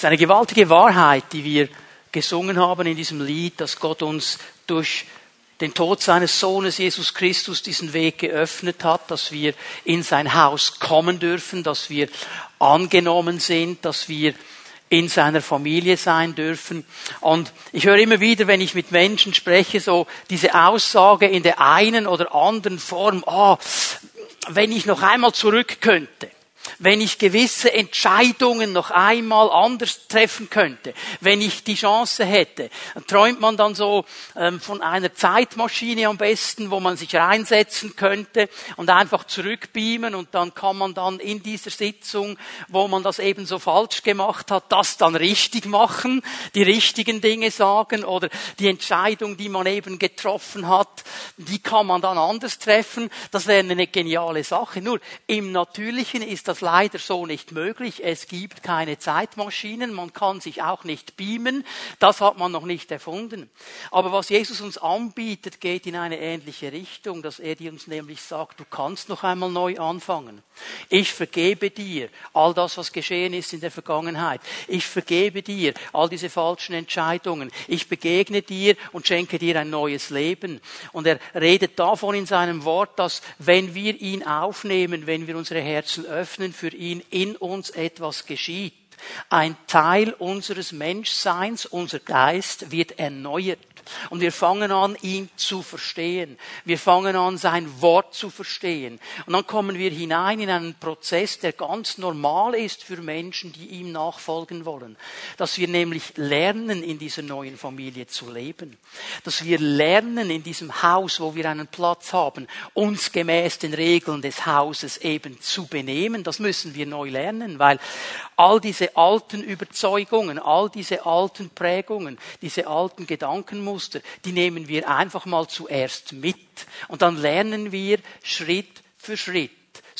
ist eine gewaltige Wahrheit, die wir gesungen haben in diesem Lied, dass Gott uns durch den Tod seines Sohnes Jesus Christus diesen Weg geöffnet hat, dass wir in sein Haus kommen dürfen, dass wir angenommen sind, dass wir in seiner Familie sein dürfen. Und ich höre immer wieder, wenn ich mit Menschen spreche, so diese Aussage in der einen oder anderen Form, oh, wenn ich noch einmal zurück könnte wenn ich gewisse Entscheidungen noch einmal anders treffen könnte, wenn ich die Chance hätte, träumt man dann so ähm, von einer Zeitmaschine am besten, wo man sich reinsetzen könnte und einfach zurückbeamen und dann kann man dann in dieser Sitzung, wo man das eben so falsch gemacht hat, das dann richtig machen, die richtigen Dinge sagen oder die Entscheidung, die man eben getroffen hat, die kann man dann anders treffen. Das wäre eine geniale Sache. Nur im Natürlichen ist das leider so nicht möglich. Es gibt keine Zeitmaschinen, man kann sich auch nicht beamen. Das hat man noch nicht erfunden. Aber was Jesus uns anbietet, geht in eine ähnliche Richtung, dass er uns nämlich sagt, du kannst noch einmal neu anfangen. Ich vergebe dir all das, was geschehen ist in der Vergangenheit. Ich vergebe dir all diese falschen Entscheidungen. Ich begegne dir und schenke dir ein neues Leben. Und er redet davon in seinem Wort, dass wenn wir ihn aufnehmen, wenn wir unsere Herzen öffnen für ihn in uns etwas geschieht. Ein Teil unseres Menschseins, unser Geist wird erneuert. Und wir fangen an, ihn zu verstehen. Wir fangen an, sein Wort zu verstehen. Und dann kommen wir hinein in einen Prozess, der ganz normal ist für Menschen, die ihm nachfolgen wollen. Dass wir nämlich lernen, in dieser neuen Familie zu leben. Dass wir lernen, in diesem Haus, wo wir einen Platz haben, uns gemäß den Regeln des Hauses eben zu benehmen. Das müssen wir neu lernen, weil all diese alten Überzeugungen, all diese alten Prägungen, diese alten Gedankenmuster, Muster, die nehmen wir einfach mal zuerst mit. Und dann lernen wir Schritt für Schritt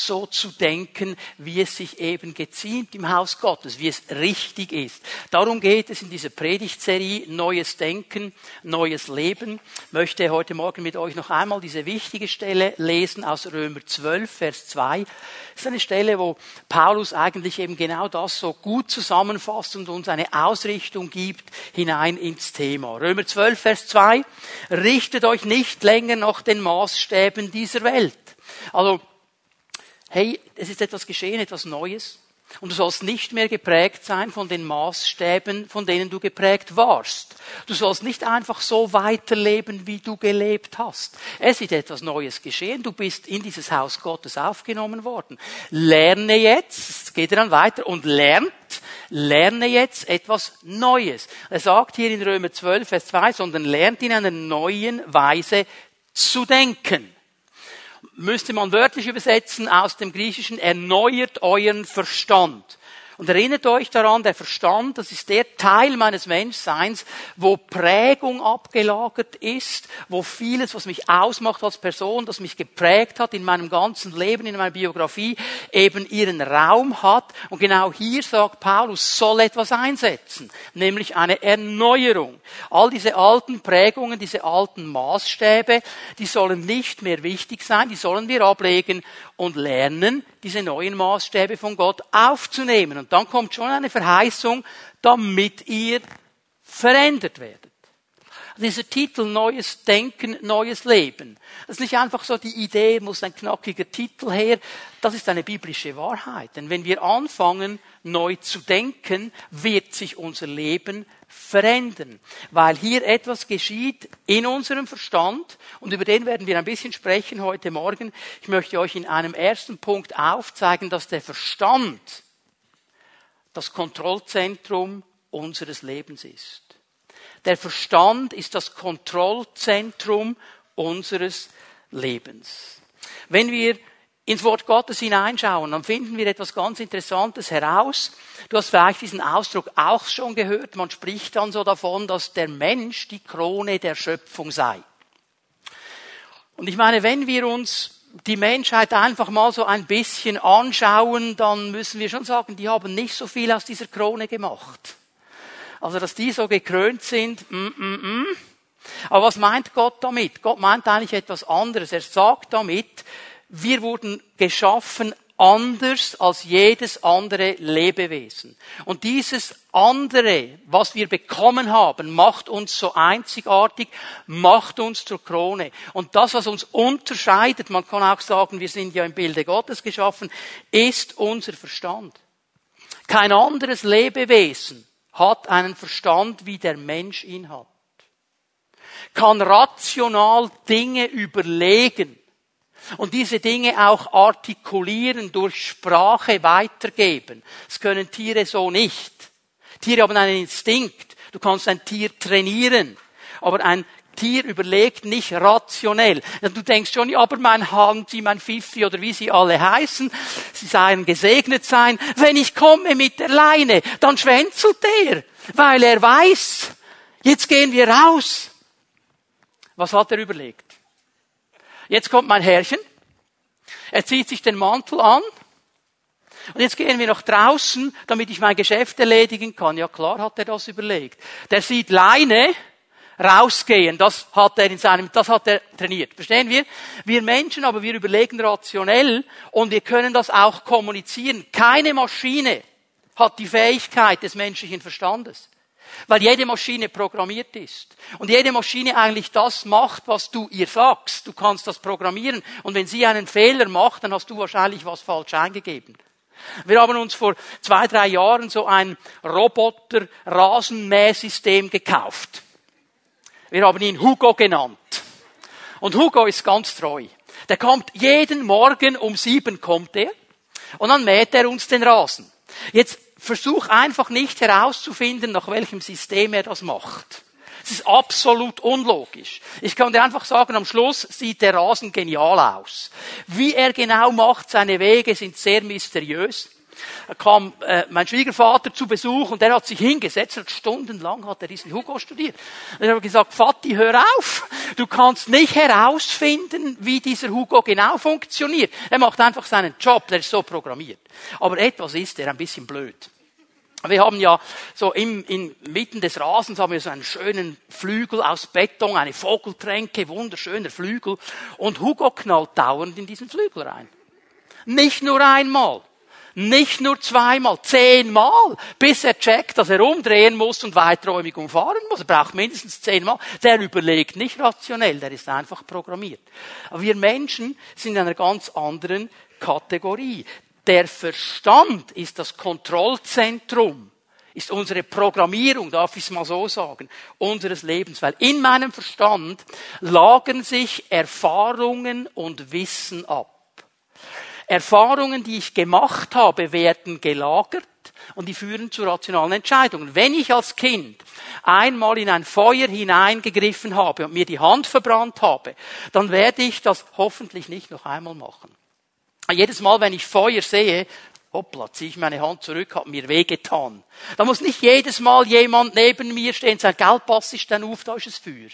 so zu denken, wie es sich eben geziemt im Haus Gottes, wie es richtig ist. Darum geht es in dieser Predigtserie Neues Denken, Neues Leben. Ich möchte heute Morgen mit euch noch einmal diese wichtige Stelle lesen aus Römer 12, Vers 2. Das ist eine Stelle, wo Paulus eigentlich eben genau das so gut zusammenfasst und uns eine Ausrichtung gibt hinein ins Thema. Römer 12, Vers 2. Richtet euch nicht länger nach den Maßstäben dieser Welt. Also hey, es ist etwas geschehen, etwas Neues. Und du sollst nicht mehr geprägt sein von den Maßstäben, von denen du geprägt warst. Du sollst nicht einfach so weiterleben, wie du gelebt hast. Es ist etwas Neues geschehen. Du bist in dieses Haus Gottes aufgenommen worden. Lerne jetzt, es geht dann weiter, und lernt, lerne jetzt etwas Neues. Er sagt hier in Römer 12, Vers 2, sondern lernt in einer neuen Weise zu denken müsste man wörtlich übersetzen aus dem Griechischen, erneuert euren Verstand. Und erinnert euch daran, der Verstand, das ist der Teil meines Menschseins, wo Prägung abgelagert ist, wo vieles, was mich ausmacht als Person, das mich geprägt hat in meinem ganzen Leben, in meiner Biografie, eben ihren Raum hat. Und genau hier sagt Paulus, soll etwas einsetzen, nämlich eine Erneuerung. All diese alten Prägungen, diese alten Maßstäbe, die sollen nicht mehr wichtig sein, die sollen wir ablegen und lernen, diese neuen Maßstäbe von Gott aufzunehmen. Und dann kommt schon eine Verheißung, damit ihr verändert werdet. Dieser Titel Neues Denken, Neues Leben. Das ist nicht einfach so die Idee, muss ein knackiger Titel her. Das ist eine biblische Wahrheit. Denn wenn wir anfangen, neu zu denken, wird sich unser Leben verändern, weil hier etwas geschieht in unserem Verstand und über den werden wir ein bisschen sprechen heute Morgen. Ich möchte euch in einem ersten Punkt aufzeigen, dass der Verstand das Kontrollzentrum unseres Lebens ist. Der Verstand ist das Kontrollzentrum unseres Lebens. Wenn wir ins Wort Gottes hineinschauen, dann finden wir etwas ganz Interessantes heraus. Du hast vielleicht diesen Ausdruck auch schon gehört. Man spricht dann so davon, dass der Mensch die Krone der Schöpfung sei. Und ich meine, wenn wir uns die Menschheit einfach mal so ein bisschen anschauen, dann müssen wir schon sagen, die haben nicht so viel aus dieser Krone gemacht. Also, dass die so gekrönt sind, mm, mm, mm. Aber was meint Gott damit? Gott meint eigentlich etwas anderes. Er sagt damit, wir wurden geschaffen anders als jedes andere Lebewesen. Und dieses andere, was wir bekommen haben, macht uns so einzigartig, macht uns zur Krone. Und das, was uns unterscheidet, man kann auch sagen, wir sind ja im Bilde Gottes geschaffen, ist unser Verstand. Kein anderes Lebewesen hat einen Verstand, wie der Mensch ihn hat. Kann rational Dinge überlegen und diese Dinge auch artikulieren, durch Sprache weitergeben. Das können Tiere so nicht. Tiere haben einen Instinkt. Du kannst ein Tier trainieren. Aber ein Tier überlegt nicht rationell. Du denkst schon, aber mein Hansi, mein Fifi oder wie sie alle heißen, sie seien gesegnet sein. Wenn ich komme mit der Leine, dann schwänzelt er, weil er weiß, jetzt gehen wir raus. Was hat er überlegt? Jetzt kommt mein Herrchen. Er zieht sich den Mantel an. Und jetzt gehen wir nach draußen, damit ich mein Geschäft erledigen kann. Ja klar hat er das überlegt. Der sieht Leine, rausgehen. Das hat er in seinem, das hat er trainiert. Verstehen wir? Wir Menschen, aber wir überlegen rationell und wir können das auch kommunizieren. Keine Maschine hat die Fähigkeit des menschlichen Verstandes. Weil jede Maschine programmiert ist. Und jede Maschine eigentlich das macht, was du ihr sagst. Du kannst das programmieren. Und wenn sie einen Fehler macht, dann hast du wahrscheinlich was falsch eingegeben. Wir haben uns vor zwei, drei Jahren so ein Roboter-Rasenmähsystem gekauft. Wir haben ihn Hugo genannt. Und Hugo ist ganz treu. Der kommt jeden Morgen um sieben kommt er. Und dann mäht er uns den Rasen. Jetzt versuch einfach nicht herauszufinden, nach welchem System er das macht. Es ist absolut unlogisch. Ich kann dir einfach sagen, am Schluss sieht der Rasen genial aus. Wie er genau macht, seine Wege sind sehr mysteriös. Da kam äh, mein Schwiegervater zu Besuch und der hat sich hingesetzt und stundenlang hat er diesen Hugo studiert. Und ich habe gesagt, Vati, hör auf. Du kannst nicht herausfinden, wie dieser Hugo genau funktioniert. Er macht einfach seinen Job, der ist so programmiert. Aber etwas ist er ein bisschen blöd. Wir haben ja so im, inmitten des Rasens haben wir so einen schönen Flügel aus Beton, eine Vogeltränke, wunderschöner Flügel. Und Hugo knallt dauernd in diesen Flügel rein. Nicht nur einmal. Nicht nur zweimal, zehnmal, bis er checkt, dass er umdrehen muss und weiträumig umfahren muss. Er braucht mindestens zehnmal. Der überlegt nicht rationell, der ist einfach programmiert. Aber wir Menschen sind in einer ganz anderen Kategorie. Der Verstand ist das Kontrollzentrum, ist unsere Programmierung, darf ich es mal so sagen, unseres Lebens. Weil in meinem Verstand lagern sich Erfahrungen und Wissen ab. Erfahrungen, die ich gemacht habe, werden gelagert und die führen zu rationalen Entscheidungen. Wenn ich als Kind einmal in ein Feuer hineingegriffen habe und mir die Hand verbrannt habe, dann werde ich das hoffentlich nicht noch einmal machen. Jedes Mal, wenn ich Feuer sehe, hoppla, ziehe ich meine Hand zurück, hat mir wehgetan. Da muss nicht jedes Mal jemand neben mir stehen und sagen, Geld pass ist dann auf, da ist es Feuer.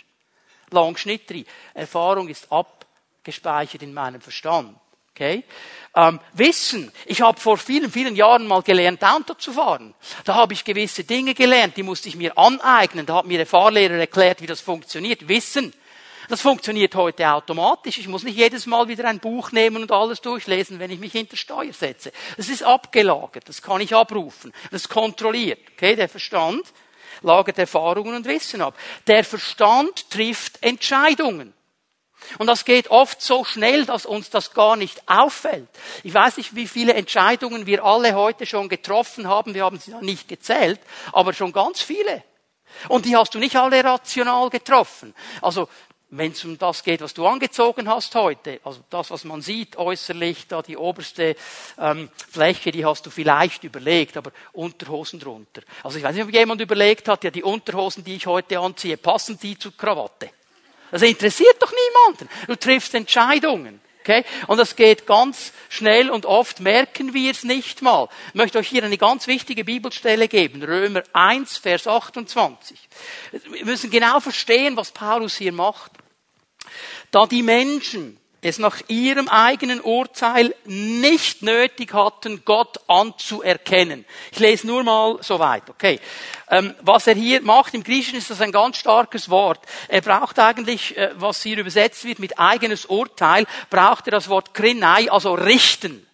Lang Schnitt drin. Erfahrung ist abgespeichert in meinem Verstand. Okay? Ähm, Wissen. Ich habe vor vielen, vielen Jahren mal gelernt, Auto zu fahren. Da habe ich gewisse Dinge gelernt, die musste ich mir aneignen. Da hat mir der Fahrlehrer erklärt, wie das funktioniert. Wissen. Das funktioniert heute automatisch. Ich muss nicht jedes Mal wieder ein Buch nehmen und alles durchlesen, wenn ich mich hinter Steuer setze. Das ist abgelagert. Das kann ich abrufen. Das kontrolliert. Okay? Der Verstand lagert Erfahrungen und Wissen ab. Der Verstand trifft Entscheidungen. Und das geht oft so schnell, dass uns das gar nicht auffällt. Ich weiß nicht, wie viele Entscheidungen wir alle heute schon getroffen haben. Wir haben sie noch nicht gezählt, aber schon ganz viele. Und die hast du nicht alle rational getroffen. Also, wenn es um das geht, was du angezogen hast heute, also das, was man sieht äußerlich, da die oberste ähm, Fläche, die hast du vielleicht überlegt, aber Unterhosen drunter. Also ich weiß nicht, ob jemand überlegt hat, ja die Unterhosen, die ich heute anziehe, passen die zur Krawatte? Das interessiert doch niemanden. Du triffst Entscheidungen. Okay? Und das geht ganz schnell und oft merken wir es nicht mal. Ich möchte euch hier eine ganz wichtige Bibelstelle geben. Römer 1, Vers 28. Wir müssen genau verstehen, was Paulus hier macht. Da die Menschen es nach ihrem eigenen Urteil nicht nötig hatten, Gott anzuerkennen. Ich lese nur mal so weit, okay. Ähm, was er hier macht, im Griechischen ist das ein ganz starkes Wort. Er braucht eigentlich, äh, was hier übersetzt wird mit eigenes Urteil, braucht er das Wort krinai, also richten.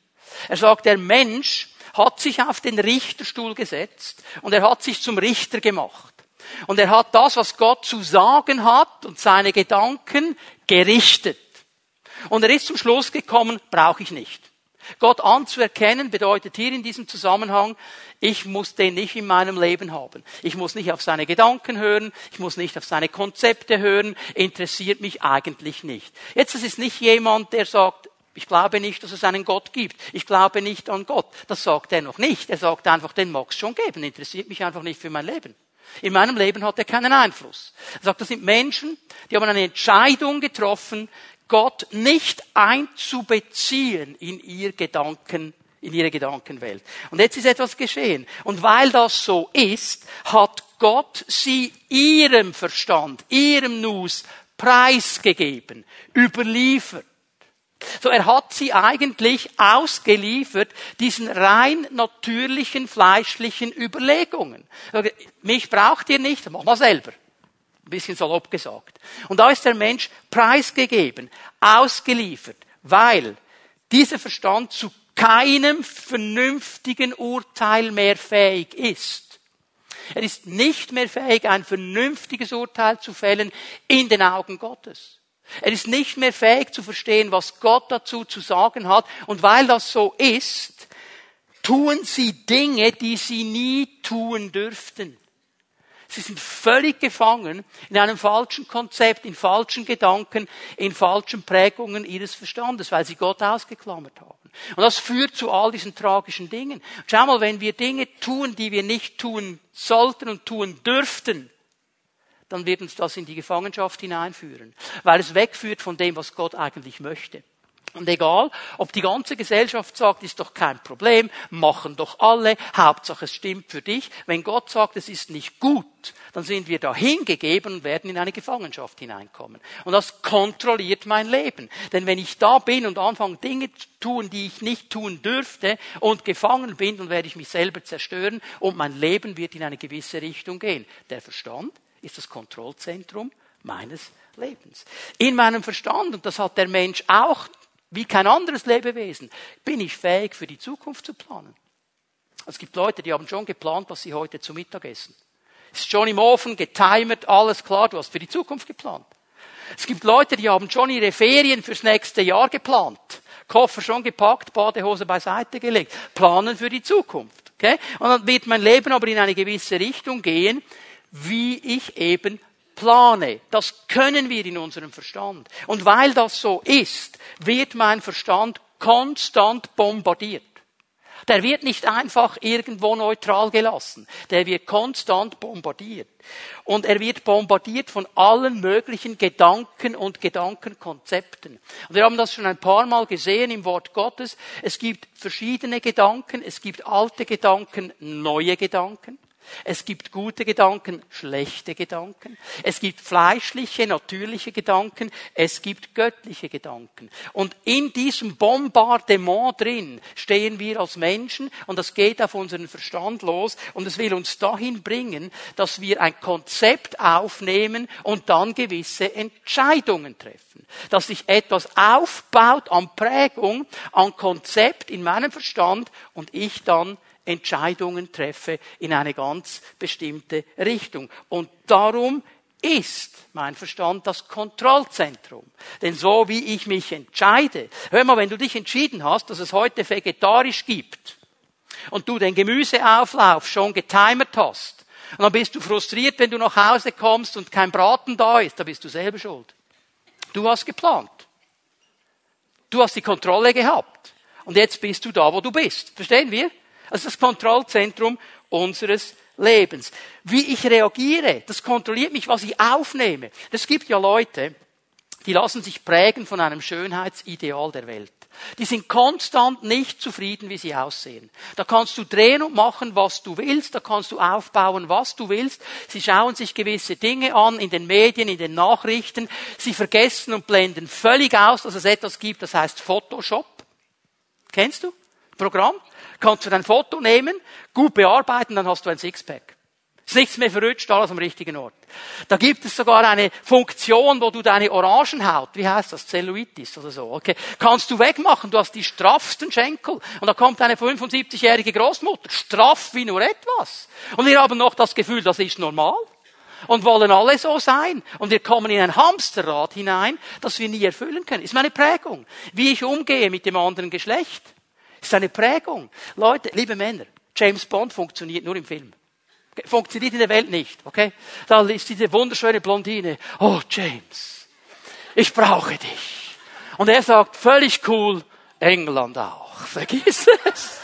Er sagt, der Mensch hat sich auf den Richterstuhl gesetzt und er hat sich zum Richter gemacht. Und er hat das, was Gott zu sagen hat und seine Gedanken gerichtet. Und er ist zum Schluss gekommen, brauche ich nicht. Gott anzuerkennen bedeutet hier in diesem Zusammenhang, ich muss den nicht in meinem Leben haben. Ich muss nicht auf seine Gedanken hören, ich muss nicht auf seine Konzepte hören, interessiert mich eigentlich nicht. Jetzt, es ist nicht jemand, der sagt, ich glaube nicht, dass es einen Gott gibt. Ich glaube nicht an Gott. Das sagt er noch nicht. Er sagt einfach, den mag es schon geben, interessiert mich einfach nicht für mein Leben. In meinem Leben hat er keinen Einfluss. Er sagt, das sind Menschen, die haben eine Entscheidung getroffen, Gott nicht einzubeziehen in ihr Gedanken, in ihre Gedankenwelt. Und jetzt ist etwas geschehen. Und weil das so ist, hat Gott sie ihrem Verstand, ihrem Nus preisgegeben, überliefert. So, er hat sie eigentlich ausgeliefert, diesen rein natürlichen, fleischlichen Überlegungen. Mich braucht ihr nicht, mach mal selber. Bisschen salopp gesagt. Und da ist der Mensch preisgegeben, ausgeliefert, weil dieser Verstand zu keinem vernünftigen Urteil mehr fähig ist. Er ist nicht mehr fähig, ein vernünftiges Urteil zu fällen in den Augen Gottes. Er ist nicht mehr fähig zu verstehen, was Gott dazu zu sagen hat. Und weil das so ist, tun sie Dinge, die sie nie tun dürften. Sie sind völlig gefangen in einem falschen Konzept, in falschen Gedanken, in falschen Prägungen ihres Verstandes, weil sie Gott ausgeklammert haben. Und das führt zu all diesen tragischen Dingen. Schau mal, wenn wir Dinge tun, die wir nicht tun sollten und tun dürften, dann wird uns das in die Gefangenschaft hineinführen, weil es wegführt von dem, was Gott eigentlich möchte. Und egal, ob die ganze Gesellschaft sagt, ist doch kein Problem, machen doch alle, Hauptsache es stimmt für dich. Wenn Gott sagt, es ist nicht gut, dann sind wir da hingegeben und werden in eine Gefangenschaft hineinkommen. Und das kontrolliert mein Leben. Denn wenn ich da bin und anfange Dinge zu tun, die ich nicht tun dürfte und gefangen bin, dann werde ich mich selber zerstören und mein Leben wird in eine gewisse Richtung gehen. Der Verstand ist das Kontrollzentrum meines Lebens. In meinem Verstand, und das hat der Mensch auch wie kein anderes Lebewesen, bin ich fähig, für die Zukunft zu planen. Es gibt Leute, die haben schon geplant, was sie heute zu Mittag essen. Ist schon im Ofen, getimert, alles klar, du hast für die Zukunft geplant. Es gibt Leute, die haben schon ihre Ferien fürs nächste Jahr geplant. Koffer schon gepackt, Badehose beiseite gelegt. Planen für die Zukunft. Okay? Und dann wird mein Leben aber in eine gewisse Richtung gehen, wie ich eben plane. Das können wir in unserem Verstand. Und weil das so ist, wird mein Verstand konstant bombardiert. Der wird nicht einfach irgendwo neutral gelassen. Der wird konstant bombardiert. Und er wird bombardiert von allen möglichen Gedanken und Gedankenkonzepten. Und wir haben das schon ein paar Mal gesehen im Wort Gottes. Es gibt verschiedene Gedanken. Es gibt alte Gedanken, neue Gedanken. Es gibt gute Gedanken, schlechte Gedanken. Es gibt fleischliche, natürliche Gedanken. Es gibt göttliche Gedanken. Und in diesem Bombardement drin stehen wir als Menschen und das geht auf unseren Verstand los und es will uns dahin bringen, dass wir ein Konzept aufnehmen und dann gewisse Entscheidungen treffen. Dass sich etwas aufbaut an Prägung, an Konzept in meinem Verstand und ich dann Entscheidungen treffe in eine ganz bestimmte Richtung. Und darum ist mein Verstand das Kontrollzentrum. Denn so wie ich mich entscheide, hör mal, wenn du dich entschieden hast, dass es heute vegetarisch gibt und du den Gemüseauflauf schon getimert hast, und dann bist du frustriert, wenn du nach Hause kommst und kein Braten da ist, da bist du selber schuld. Du hast geplant. Du hast die Kontrolle gehabt. Und jetzt bist du da, wo du bist. Verstehen wir? Also das Kontrollzentrum unseres Lebens. Wie ich reagiere, das kontrolliert mich, was ich aufnehme. Es gibt ja Leute, die lassen sich prägen von einem Schönheitsideal der Welt. Die sind konstant nicht zufrieden, wie sie aussehen. Da kannst du drehen und machen, was du willst, da kannst du aufbauen, was du willst. Sie schauen sich gewisse Dinge an in den Medien, in den Nachrichten. Sie vergessen und blenden völlig aus, dass es etwas gibt, das heißt Photoshop. Kennst du? Programm? Kannst du dein Foto nehmen, gut bearbeiten, dann hast du ein Sixpack. Ist nichts mehr verrutscht, alles am richtigen Ort. Da gibt es sogar eine Funktion, wo du deine Orangenhaut, wie heißt das, Zellulitis oder so, okay, kannst du wegmachen. Du hast die straffsten Schenkel. Und da kommt eine 75-jährige Großmutter, straff wie nur etwas. Und wir haben noch das Gefühl, das ist normal. Und wollen alle so sein. Und wir kommen in ein Hamsterrad hinein, das wir nie erfüllen können. Ist meine Prägung. Wie ich umgehe mit dem anderen Geschlecht. Ist eine Prägung. Leute, liebe Männer, James Bond funktioniert nur im Film. Funktioniert in der Welt nicht, okay? Da ist diese wunderschöne Blondine. Oh, James, ich brauche dich. Und er sagt, völlig cool, England auch. Vergiss es.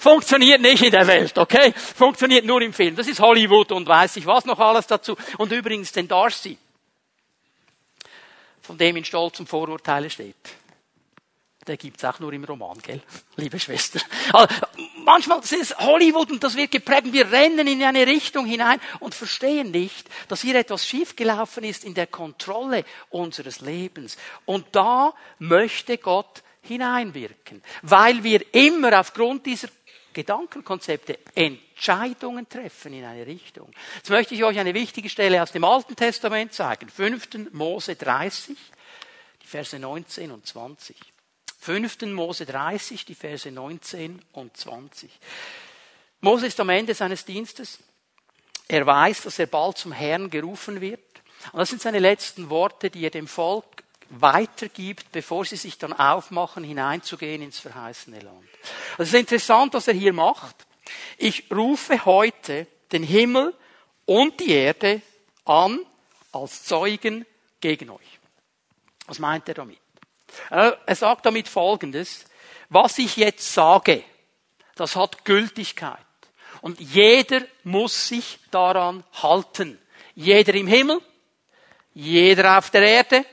Funktioniert nicht in der Welt, okay? Funktioniert nur im Film. Das ist Hollywood und weiß ich was noch alles dazu. Und übrigens den Darcy, von dem in Stolz und Vorurteile steht der gibt's auch nur im Roman, gell? Liebe Schwester. Also, manchmal ist es Hollywood und das wird geprägt. Wir rennen in eine Richtung hinein und verstehen nicht, dass hier etwas schiefgelaufen ist in der Kontrolle unseres Lebens. Und da möchte Gott hineinwirken, weil wir immer aufgrund dieser Gedankenkonzepte Entscheidungen treffen in eine Richtung. Jetzt möchte ich euch eine wichtige Stelle aus dem Alten Testament zeigen. 5. Mose 30, die Verse 19 und 20. 5. Mose 30, die Verse 19 und 20. Mose ist am Ende seines Dienstes. Er weiß, dass er bald zum Herrn gerufen wird. Und das sind seine letzten Worte, die er dem Volk weitergibt, bevor sie sich dann aufmachen, hineinzugehen ins verheißene Land. Es ist interessant, was er hier macht. Ich rufe heute den Himmel und die Erde an als Zeugen gegen euch. Was meint er damit? Äh, er sagt damit Folgendes. Was ich jetzt sage, das hat Gültigkeit. Und jeder muss sich daran halten. Jeder im Himmel, jeder auf der Erde,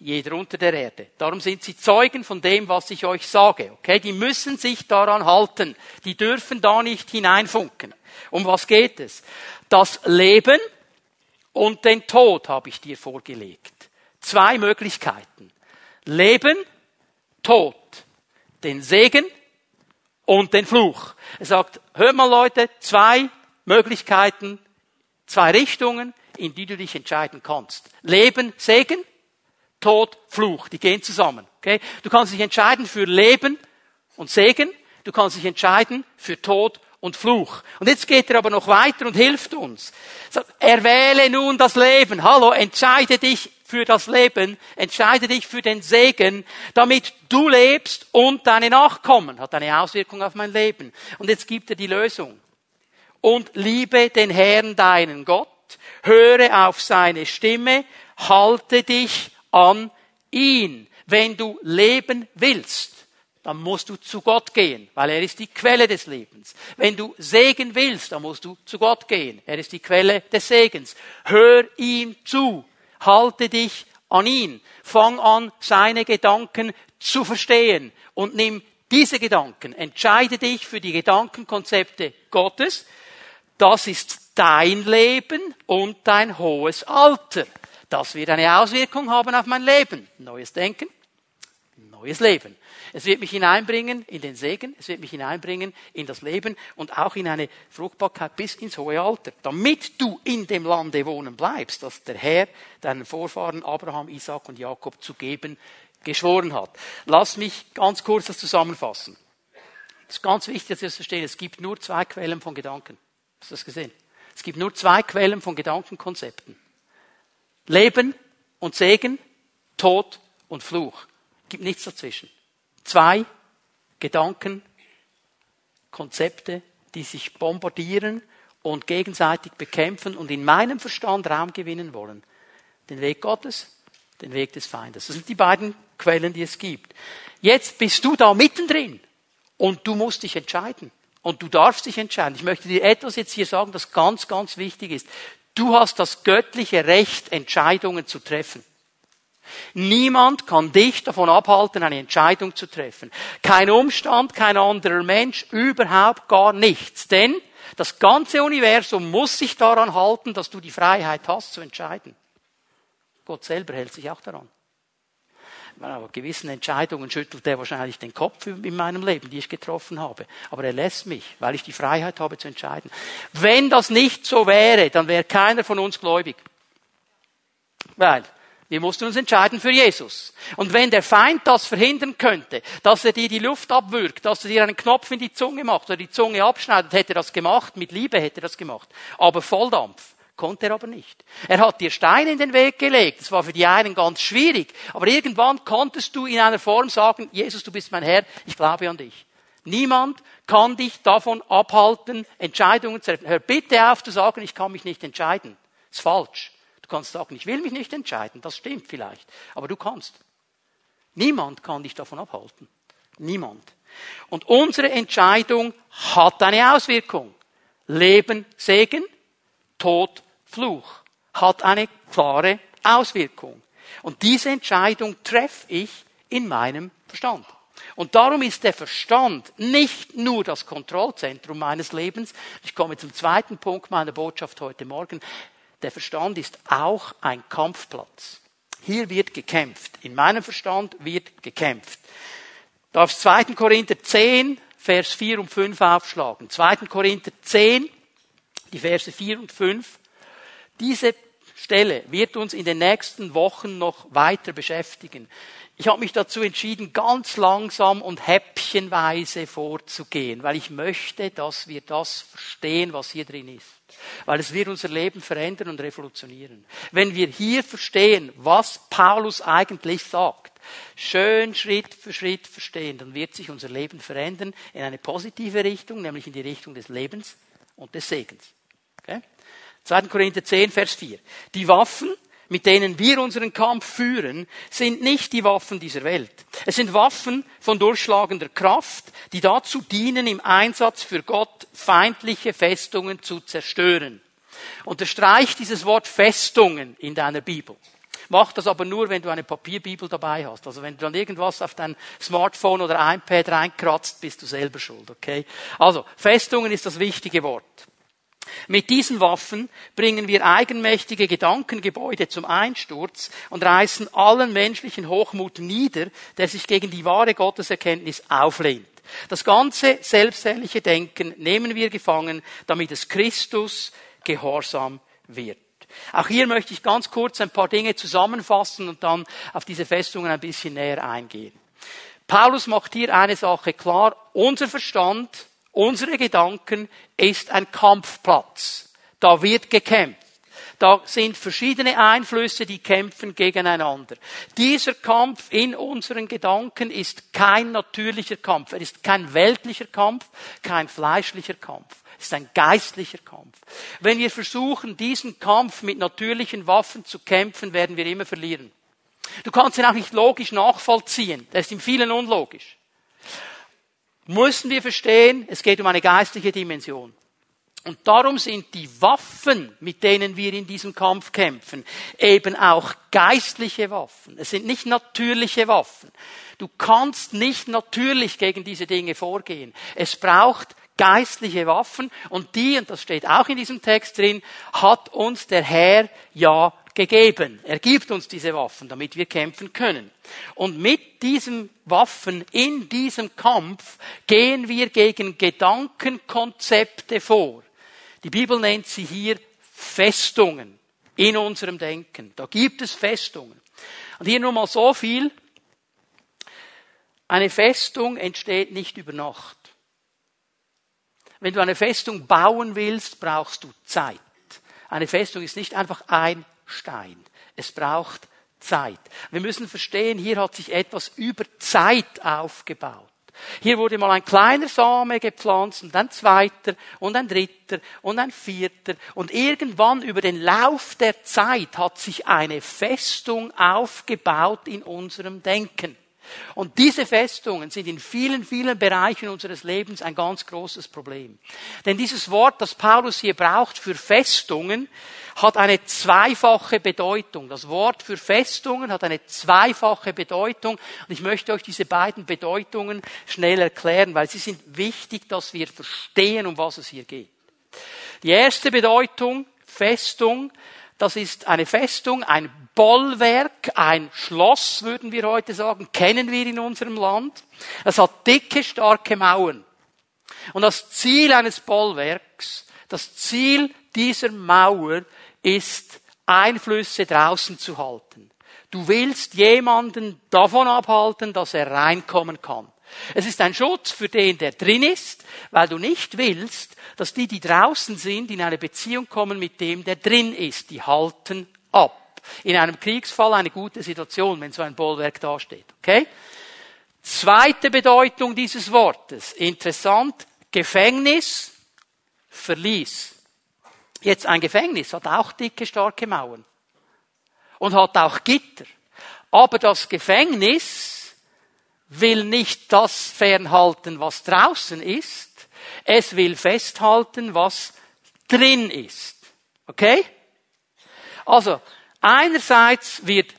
jeder unter der Erde. Darum sind sie Zeugen von dem, was ich euch sage. Okay? Die müssen sich daran halten. Die dürfen da nicht hineinfunken. Um was geht es? Das Leben und den Tod habe ich dir vorgelegt. Zwei Möglichkeiten. Leben, Tod, den Segen und den Fluch. Er sagt, hör mal Leute, zwei Möglichkeiten, zwei Richtungen, in die du dich entscheiden kannst. Leben, Segen, Tod, Fluch, die gehen zusammen. Okay? Du kannst dich entscheiden für Leben und Segen, du kannst dich entscheiden für Tod und Fluch. Und jetzt geht er aber noch weiter und hilft uns. Sagt, erwähle nun das Leben. Hallo, entscheide dich für das Leben, entscheide dich für den Segen, damit du lebst und deine Nachkommen. Hat eine Auswirkung auf mein Leben. Und jetzt gibt er die Lösung. Und liebe den Herrn deinen Gott, höre auf seine Stimme, halte dich an ihn, wenn du leben willst dann musst du zu Gott gehen, weil er ist die Quelle des Lebens. Wenn du Segen willst, dann musst du zu Gott gehen. Er ist die Quelle des Segens. Hör ihm zu. Halte dich an ihn. Fang an, seine Gedanken zu verstehen und nimm diese Gedanken. Entscheide dich für die Gedankenkonzepte Gottes. Das ist dein Leben und dein hohes Alter. Das wird eine Auswirkung haben auf mein Leben. Neues Denken, neues Leben. Es wird mich hineinbringen in den Segen, es wird mich hineinbringen in das Leben und auch in eine Fruchtbarkeit bis ins hohe Alter, damit du in dem Lande wohnen bleibst, das der Herr deinen Vorfahren Abraham, Isaac und Jakob zu geben geschworen hat. Lass mich ganz kurz das zusammenfassen. Es ist ganz wichtig, dass wir das verstehen. Es gibt nur zwei Quellen von Gedanken. Hast du das gesehen? Es gibt nur zwei Quellen von Gedankenkonzepten. Leben und Segen, Tod und Fluch. Es gibt nichts dazwischen. Zwei Gedanken, Konzepte, die sich bombardieren und gegenseitig bekämpfen und in meinem Verstand Raum gewinnen wollen. Den Weg Gottes, den Weg des Feindes. Das sind die beiden Quellen, die es gibt. Jetzt bist du da mittendrin und du musst dich entscheiden. Und du darfst dich entscheiden. Ich möchte dir etwas jetzt hier sagen, das ganz, ganz wichtig ist. Du hast das göttliche Recht, Entscheidungen zu treffen. Niemand kann dich davon abhalten, eine Entscheidung zu treffen. Kein Umstand, kein anderer Mensch, überhaupt gar nichts. Denn das ganze Universum muss sich daran halten, dass du die Freiheit hast zu entscheiden. Gott selber hält sich auch daran. bei gewissen Entscheidungen schüttelt er wahrscheinlich den Kopf in meinem Leben, die ich getroffen habe. Aber er lässt mich, weil ich die Freiheit habe zu entscheiden. Wenn das nicht so wäre, dann wäre keiner von uns gläubig. Weil wir mussten uns entscheiden für Jesus. Und wenn der Feind das verhindern könnte, dass er dir die Luft abwürgt, dass er dir einen Knopf in die Zunge macht oder die Zunge abschneidet, hätte er das gemacht. Mit Liebe hätte er das gemacht. Aber Volldampf. Konnte er aber nicht. Er hat dir Steine in den Weg gelegt. Das war für die einen ganz schwierig. Aber irgendwann konntest du in einer Form sagen, Jesus, du bist mein Herr, ich glaube an dich. Niemand kann dich davon abhalten, Entscheidungen zu treffen. Hör bitte auf zu sagen, ich kann mich nicht entscheiden. Das ist falsch. Du kannst sagen, ich will mich nicht entscheiden. Das stimmt vielleicht. Aber du kannst. Niemand kann dich davon abhalten. Niemand. Und unsere Entscheidung hat eine Auswirkung. Leben, Segen, Tod, Fluch hat eine klare Auswirkung. Und diese Entscheidung treffe ich in meinem Verstand. Und darum ist der Verstand nicht nur das Kontrollzentrum meines Lebens. Ich komme zum zweiten Punkt meiner Botschaft heute Morgen. Der Verstand ist auch ein Kampfplatz. Hier wird gekämpft. In meinem Verstand wird gekämpft. Darf 2. Korinther 10, Vers 4 und 5 aufschlagen. 2. Korinther 10, die Verse 4 und 5. Diese Stelle wird uns in den nächsten Wochen noch weiter beschäftigen. Ich habe mich dazu entschieden, ganz langsam und häppchenweise vorzugehen, weil ich möchte, dass wir das verstehen, was hier drin ist. Weil es wird unser Leben verändern und revolutionieren. Wenn wir hier verstehen, was Paulus eigentlich sagt, schön Schritt für Schritt verstehen, dann wird sich unser Leben verändern in eine positive Richtung, nämlich in die Richtung des Lebens und des Segens. Okay? 2. Korinther 10, Vers 4. Die Waffen, mit denen wir unseren Kampf führen, sind nicht die Waffen dieser Welt. Es sind Waffen von durchschlagender Kraft, die dazu dienen, im Einsatz für Gott feindliche Festungen zu zerstören. Unterstreich dieses Wort Festungen in deiner Bibel. Mach das aber nur, wenn du eine Papierbibel dabei hast. Also wenn du dann irgendwas auf dein Smartphone oder iPad reinkratzt, bist du selber schuld, okay? Also, Festungen ist das wichtige Wort. Mit diesen Waffen bringen wir eigenmächtige Gedankengebäude zum Einsturz und reißen allen menschlichen Hochmut nieder, der sich gegen die wahre Gotteserkenntnis auflehnt. Das ganze selbstherrliche Denken nehmen wir gefangen, damit es Christus gehorsam wird. Auch hier möchte ich ganz kurz ein paar Dinge zusammenfassen und dann auf diese Festungen ein bisschen näher eingehen. Paulus macht hier eine Sache klar. Unser Verstand Unsere Gedanken ist ein Kampfplatz. Da wird gekämpft. Da sind verschiedene Einflüsse, die kämpfen gegeneinander. Dieser Kampf in unseren Gedanken ist kein natürlicher Kampf. Er ist kein weltlicher Kampf, kein fleischlicher Kampf. Es ist ein geistlicher Kampf. Wenn wir versuchen, diesen Kampf mit natürlichen Waffen zu kämpfen, werden wir immer verlieren. Du kannst ihn auch nicht logisch nachvollziehen. Der ist in vielen unlogisch müssen wir verstehen, es geht um eine geistliche Dimension. Und darum sind die Waffen, mit denen wir in diesem Kampf kämpfen, eben auch geistliche Waffen. Es sind nicht natürliche Waffen. Du kannst nicht natürlich gegen diese Dinge vorgehen. Es braucht geistliche Waffen und die, und das steht auch in diesem Text drin, hat uns der Herr ja gegeben. Er gibt uns diese Waffen, damit wir kämpfen können. Und mit diesen Waffen in diesem Kampf gehen wir gegen Gedankenkonzepte vor. Die Bibel nennt sie hier Festungen in unserem Denken. Da gibt es Festungen. Und hier nur mal so viel. Eine Festung entsteht nicht über Nacht. Wenn du eine Festung bauen willst, brauchst du Zeit. Eine Festung ist nicht einfach ein Stein. Es braucht Zeit. Wir müssen verstehen, hier hat sich etwas über Zeit aufgebaut. Hier wurde mal ein kleiner Same gepflanzt und ein zweiter und ein dritter und ein vierter und irgendwann über den Lauf der Zeit hat sich eine Festung aufgebaut in unserem Denken. Und diese Festungen sind in vielen, vielen Bereichen unseres Lebens ein ganz großes Problem. Denn dieses Wort, das Paulus hier braucht für Festungen, hat eine zweifache Bedeutung. Das Wort für Festungen hat eine zweifache Bedeutung. Und ich möchte euch diese beiden Bedeutungen schnell erklären, weil sie sind wichtig, dass wir verstehen, um was es hier geht. Die erste Bedeutung, Festung, das ist eine Festung, ein Bollwerk, ein Schloss, würden wir heute sagen, kennen wir in unserem Land. Es hat dicke, starke Mauern. Und das Ziel eines Bollwerks, das Ziel dieser Mauer ist, Einflüsse draußen zu halten. Du willst jemanden davon abhalten, dass er reinkommen kann. Es ist ein Schutz für den, der drin ist, weil du nicht willst, dass die, die draußen sind, in eine Beziehung kommen mit dem, der drin ist. Die halten ab. In einem Kriegsfall eine gute Situation, wenn so ein Bollwerk dasteht. Okay? Zweite Bedeutung dieses Wortes. Interessant. Gefängnis, Verlies. Jetzt ein Gefängnis hat auch dicke, starke Mauern. Und hat auch Gitter. Aber das Gefängnis will nicht das fernhalten, was draußen ist. Es will festhalten, was drin ist. Okay? Also, einerseits wird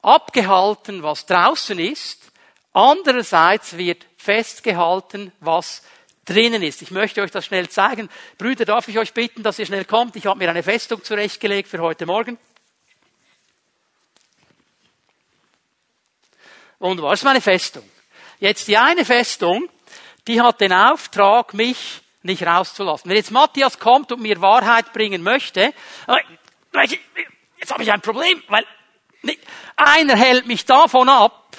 abgehalten, was draußen ist. Andererseits wird festgehalten, was drinnen ist. Ich möchte euch das schnell zeigen. Brüder, darf ich euch bitten, dass ihr schnell kommt? Ich habe mir eine Festung zurechtgelegt für heute Morgen. Wunderbar, das ist meine Festung. Jetzt die eine Festung, die hat den Auftrag, mich nicht rauszulassen. Wenn jetzt Matthias kommt und mir Wahrheit bringen möchte, äh, jetzt habe ich ein Problem, weil einer hält mich davon ab,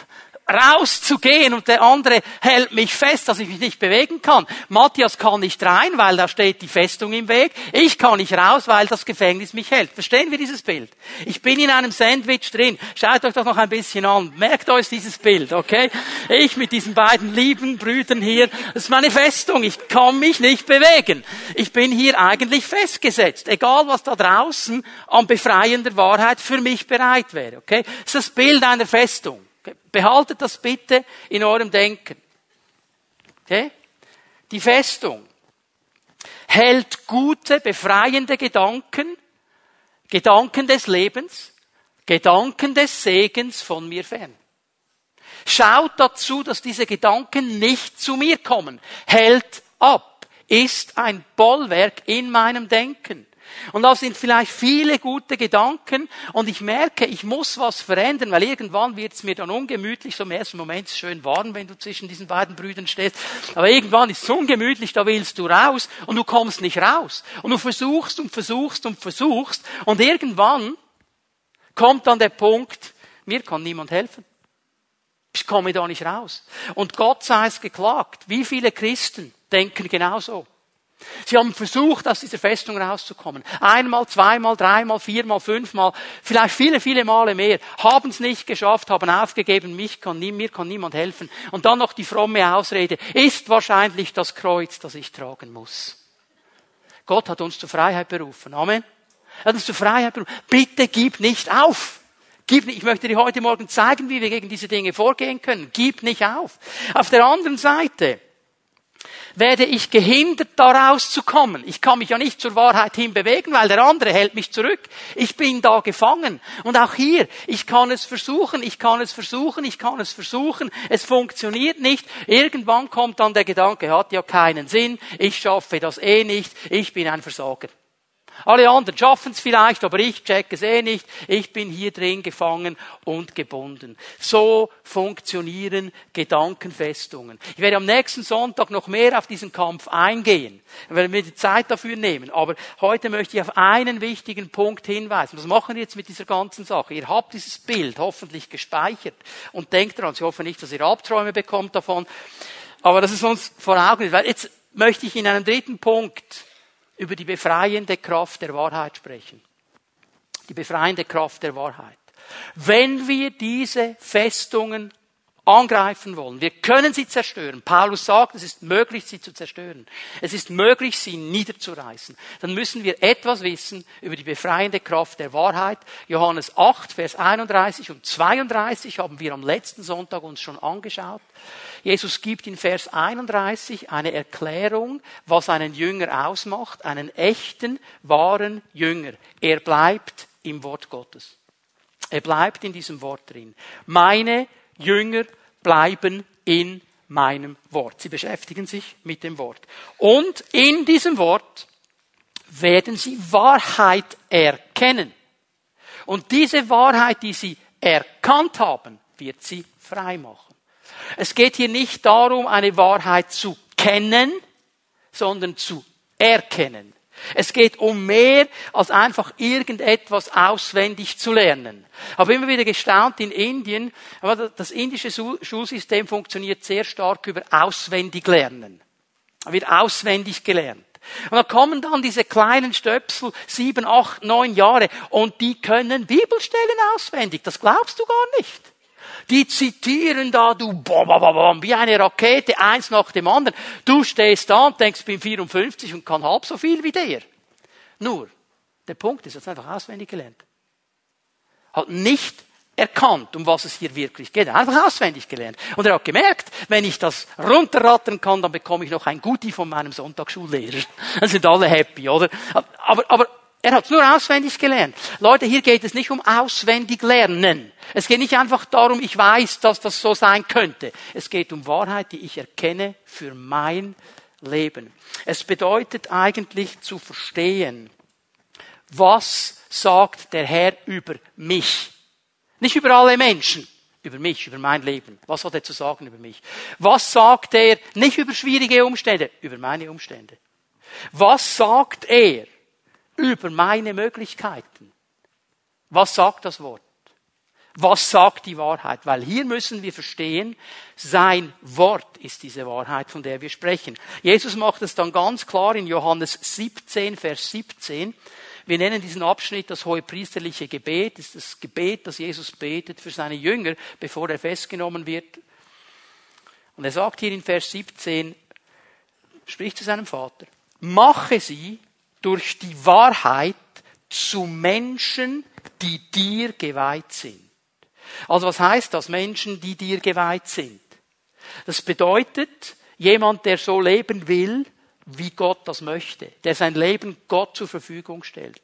rauszugehen und der andere hält mich fest, dass ich mich nicht bewegen kann. Matthias kann nicht rein, weil da steht die Festung im Weg. Ich kann nicht raus, weil das Gefängnis mich hält. Verstehen wir dieses Bild? Ich bin in einem Sandwich drin. Schaut euch das noch ein bisschen an. Merkt euch dieses Bild, okay? Ich mit diesen beiden lieben Brüdern hier. Das ist meine Festung. Ich kann mich nicht bewegen. Ich bin hier eigentlich festgesetzt. Egal was da draußen an befreiender Wahrheit für mich bereit wäre, okay? Das ist das Bild einer Festung. Behaltet das bitte in eurem Denken. Okay? Die Festung hält gute, befreiende Gedanken, Gedanken des Lebens, Gedanken des Segens von mir fern. Schaut dazu, dass diese Gedanken nicht zu mir kommen. Hält ab, ist ein Bollwerk in meinem Denken. Und da sind vielleicht viele gute Gedanken und ich merke, ich muss was verändern, weil irgendwann wird es mir dann ungemütlich. So im ersten Moment ist es schön warm, wenn du zwischen diesen beiden Brüdern stehst. Aber irgendwann ist es ungemütlich, da willst du raus und du kommst nicht raus. Und du versuchst und versuchst und versuchst und irgendwann kommt dann der Punkt, mir kann niemand helfen. Ich komme da nicht raus. Und Gott sei es geklagt. Wie viele Christen denken genauso? Sie haben versucht, aus dieser Festung rauszukommen. Einmal, zweimal, dreimal, viermal, fünfmal, vielleicht viele, viele Male mehr. Haben es nicht geschafft, haben aufgegeben, mich kann, mir kann niemand helfen. Und dann noch die fromme Ausrede, ist wahrscheinlich das Kreuz, das ich tragen muss. Gott hat uns zur Freiheit berufen. Amen. Er hat uns zur Freiheit berufen. Bitte gib nicht auf. Ich möchte dir heute Morgen zeigen, wie wir gegen diese Dinge vorgehen können. Gib nicht auf. Auf der anderen Seite, werde ich gehindert, da rauszukommen. Ich kann mich ja nicht zur Wahrheit hin bewegen, weil der andere hält mich zurück. Ich bin da gefangen. Und auch hier, ich kann es versuchen, ich kann es versuchen, ich kann es versuchen. Es funktioniert nicht. Irgendwann kommt dann der Gedanke, hat ja keinen Sinn. Ich schaffe das eh nicht. Ich bin ein Versager. Alle anderen schaffen es vielleicht, aber ich check es eh nicht. Ich bin hier drin gefangen und gebunden. So funktionieren Gedankenfestungen. Ich werde am nächsten Sonntag noch mehr auf diesen Kampf eingehen. Ich werde mir die Zeit dafür nehmen. Aber heute möchte ich auf einen wichtigen Punkt hinweisen. Was machen wir jetzt mit dieser ganzen Sache? Ihr habt dieses Bild hoffentlich gespeichert und denkt daran, ich hoffe nicht, dass ihr Albträume bekommt davon. Aber das ist uns vor Augen. Weil jetzt möchte ich in einem dritten Punkt über die befreiende Kraft der Wahrheit sprechen. Die befreiende Kraft der Wahrheit. Wenn wir diese Festungen angreifen wollen. Wir können sie zerstören. Paulus sagt, es ist möglich, sie zu zerstören. Es ist möglich, sie niederzureißen. Dann müssen wir etwas wissen über die befreiende Kraft der Wahrheit. Johannes 8, Vers 31 und 32 haben wir am letzten Sonntag uns schon angeschaut. Jesus gibt in Vers 31 eine Erklärung, was einen Jünger ausmacht, einen echten, wahren Jünger. Er bleibt im Wort Gottes. Er bleibt in diesem Wort drin. Meine Jünger bleiben in meinem Wort. Sie beschäftigen sich mit dem Wort. Und in diesem Wort werden sie Wahrheit erkennen. Und diese Wahrheit, die sie erkannt haben, wird sie frei machen. Es geht hier nicht darum, eine Wahrheit zu kennen, sondern zu erkennen. Es geht um mehr als einfach irgendetwas auswendig zu lernen. Ich habe immer wieder gestaunt in Indien, aber das indische Schulsystem funktioniert sehr stark über auswendig lernen. Wird auswendig gelernt. Und da kommen dann diese kleinen Stöpsel, sieben, acht, neun Jahre, und die können Bibelstellen auswendig. Das glaubst du gar nicht. Die zitieren da, du, bom, bom, bom, wie eine Rakete, eins nach dem anderen. Du stehst da und denkst, ich bin 54 und kann halb so viel wie der. Nur, der Punkt ist, er hat einfach auswendig gelernt. Hat nicht erkannt, um was es hier wirklich geht. Er hat einfach auswendig gelernt. Und er hat gemerkt, wenn ich das runterrattern kann, dann bekomme ich noch ein Guti von meinem Sonntagsschullehrer. Dann sind alle happy, oder? Aber, aber er hat nur auswendig gelernt. Leute, hier geht es nicht um auswendig lernen. Es geht nicht einfach darum, ich weiß, dass das so sein könnte. Es geht um Wahrheit, die ich erkenne für mein Leben. Es bedeutet eigentlich zu verstehen, was sagt der Herr über mich. Nicht über alle Menschen, über mich, über mein Leben. Was hat er zu sagen über mich? Was sagt er nicht über schwierige Umstände, über meine Umstände? Was sagt er über meine Möglichkeiten. Was sagt das Wort? Was sagt die Wahrheit? Weil hier müssen wir verstehen, sein Wort ist diese Wahrheit, von der wir sprechen. Jesus macht es dann ganz klar in Johannes 17, Vers 17. Wir nennen diesen Abschnitt das hohepriesterliche Gebet. Das ist das Gebet, das Jesus betet für seine Jünger, bevor er festgenommen wird. Und er sagt hier in Vers 17, spricht zu seinem Vater, mache sie durch die Wahrheit zu Menschen, die dir geweiht sind. Also was heißt das, Menschen, die dir geweiht sind? Das bedeutet, jemand, der so leben will, wie Gott das möchte, der sein Leben Gott zur Verfügung stellt.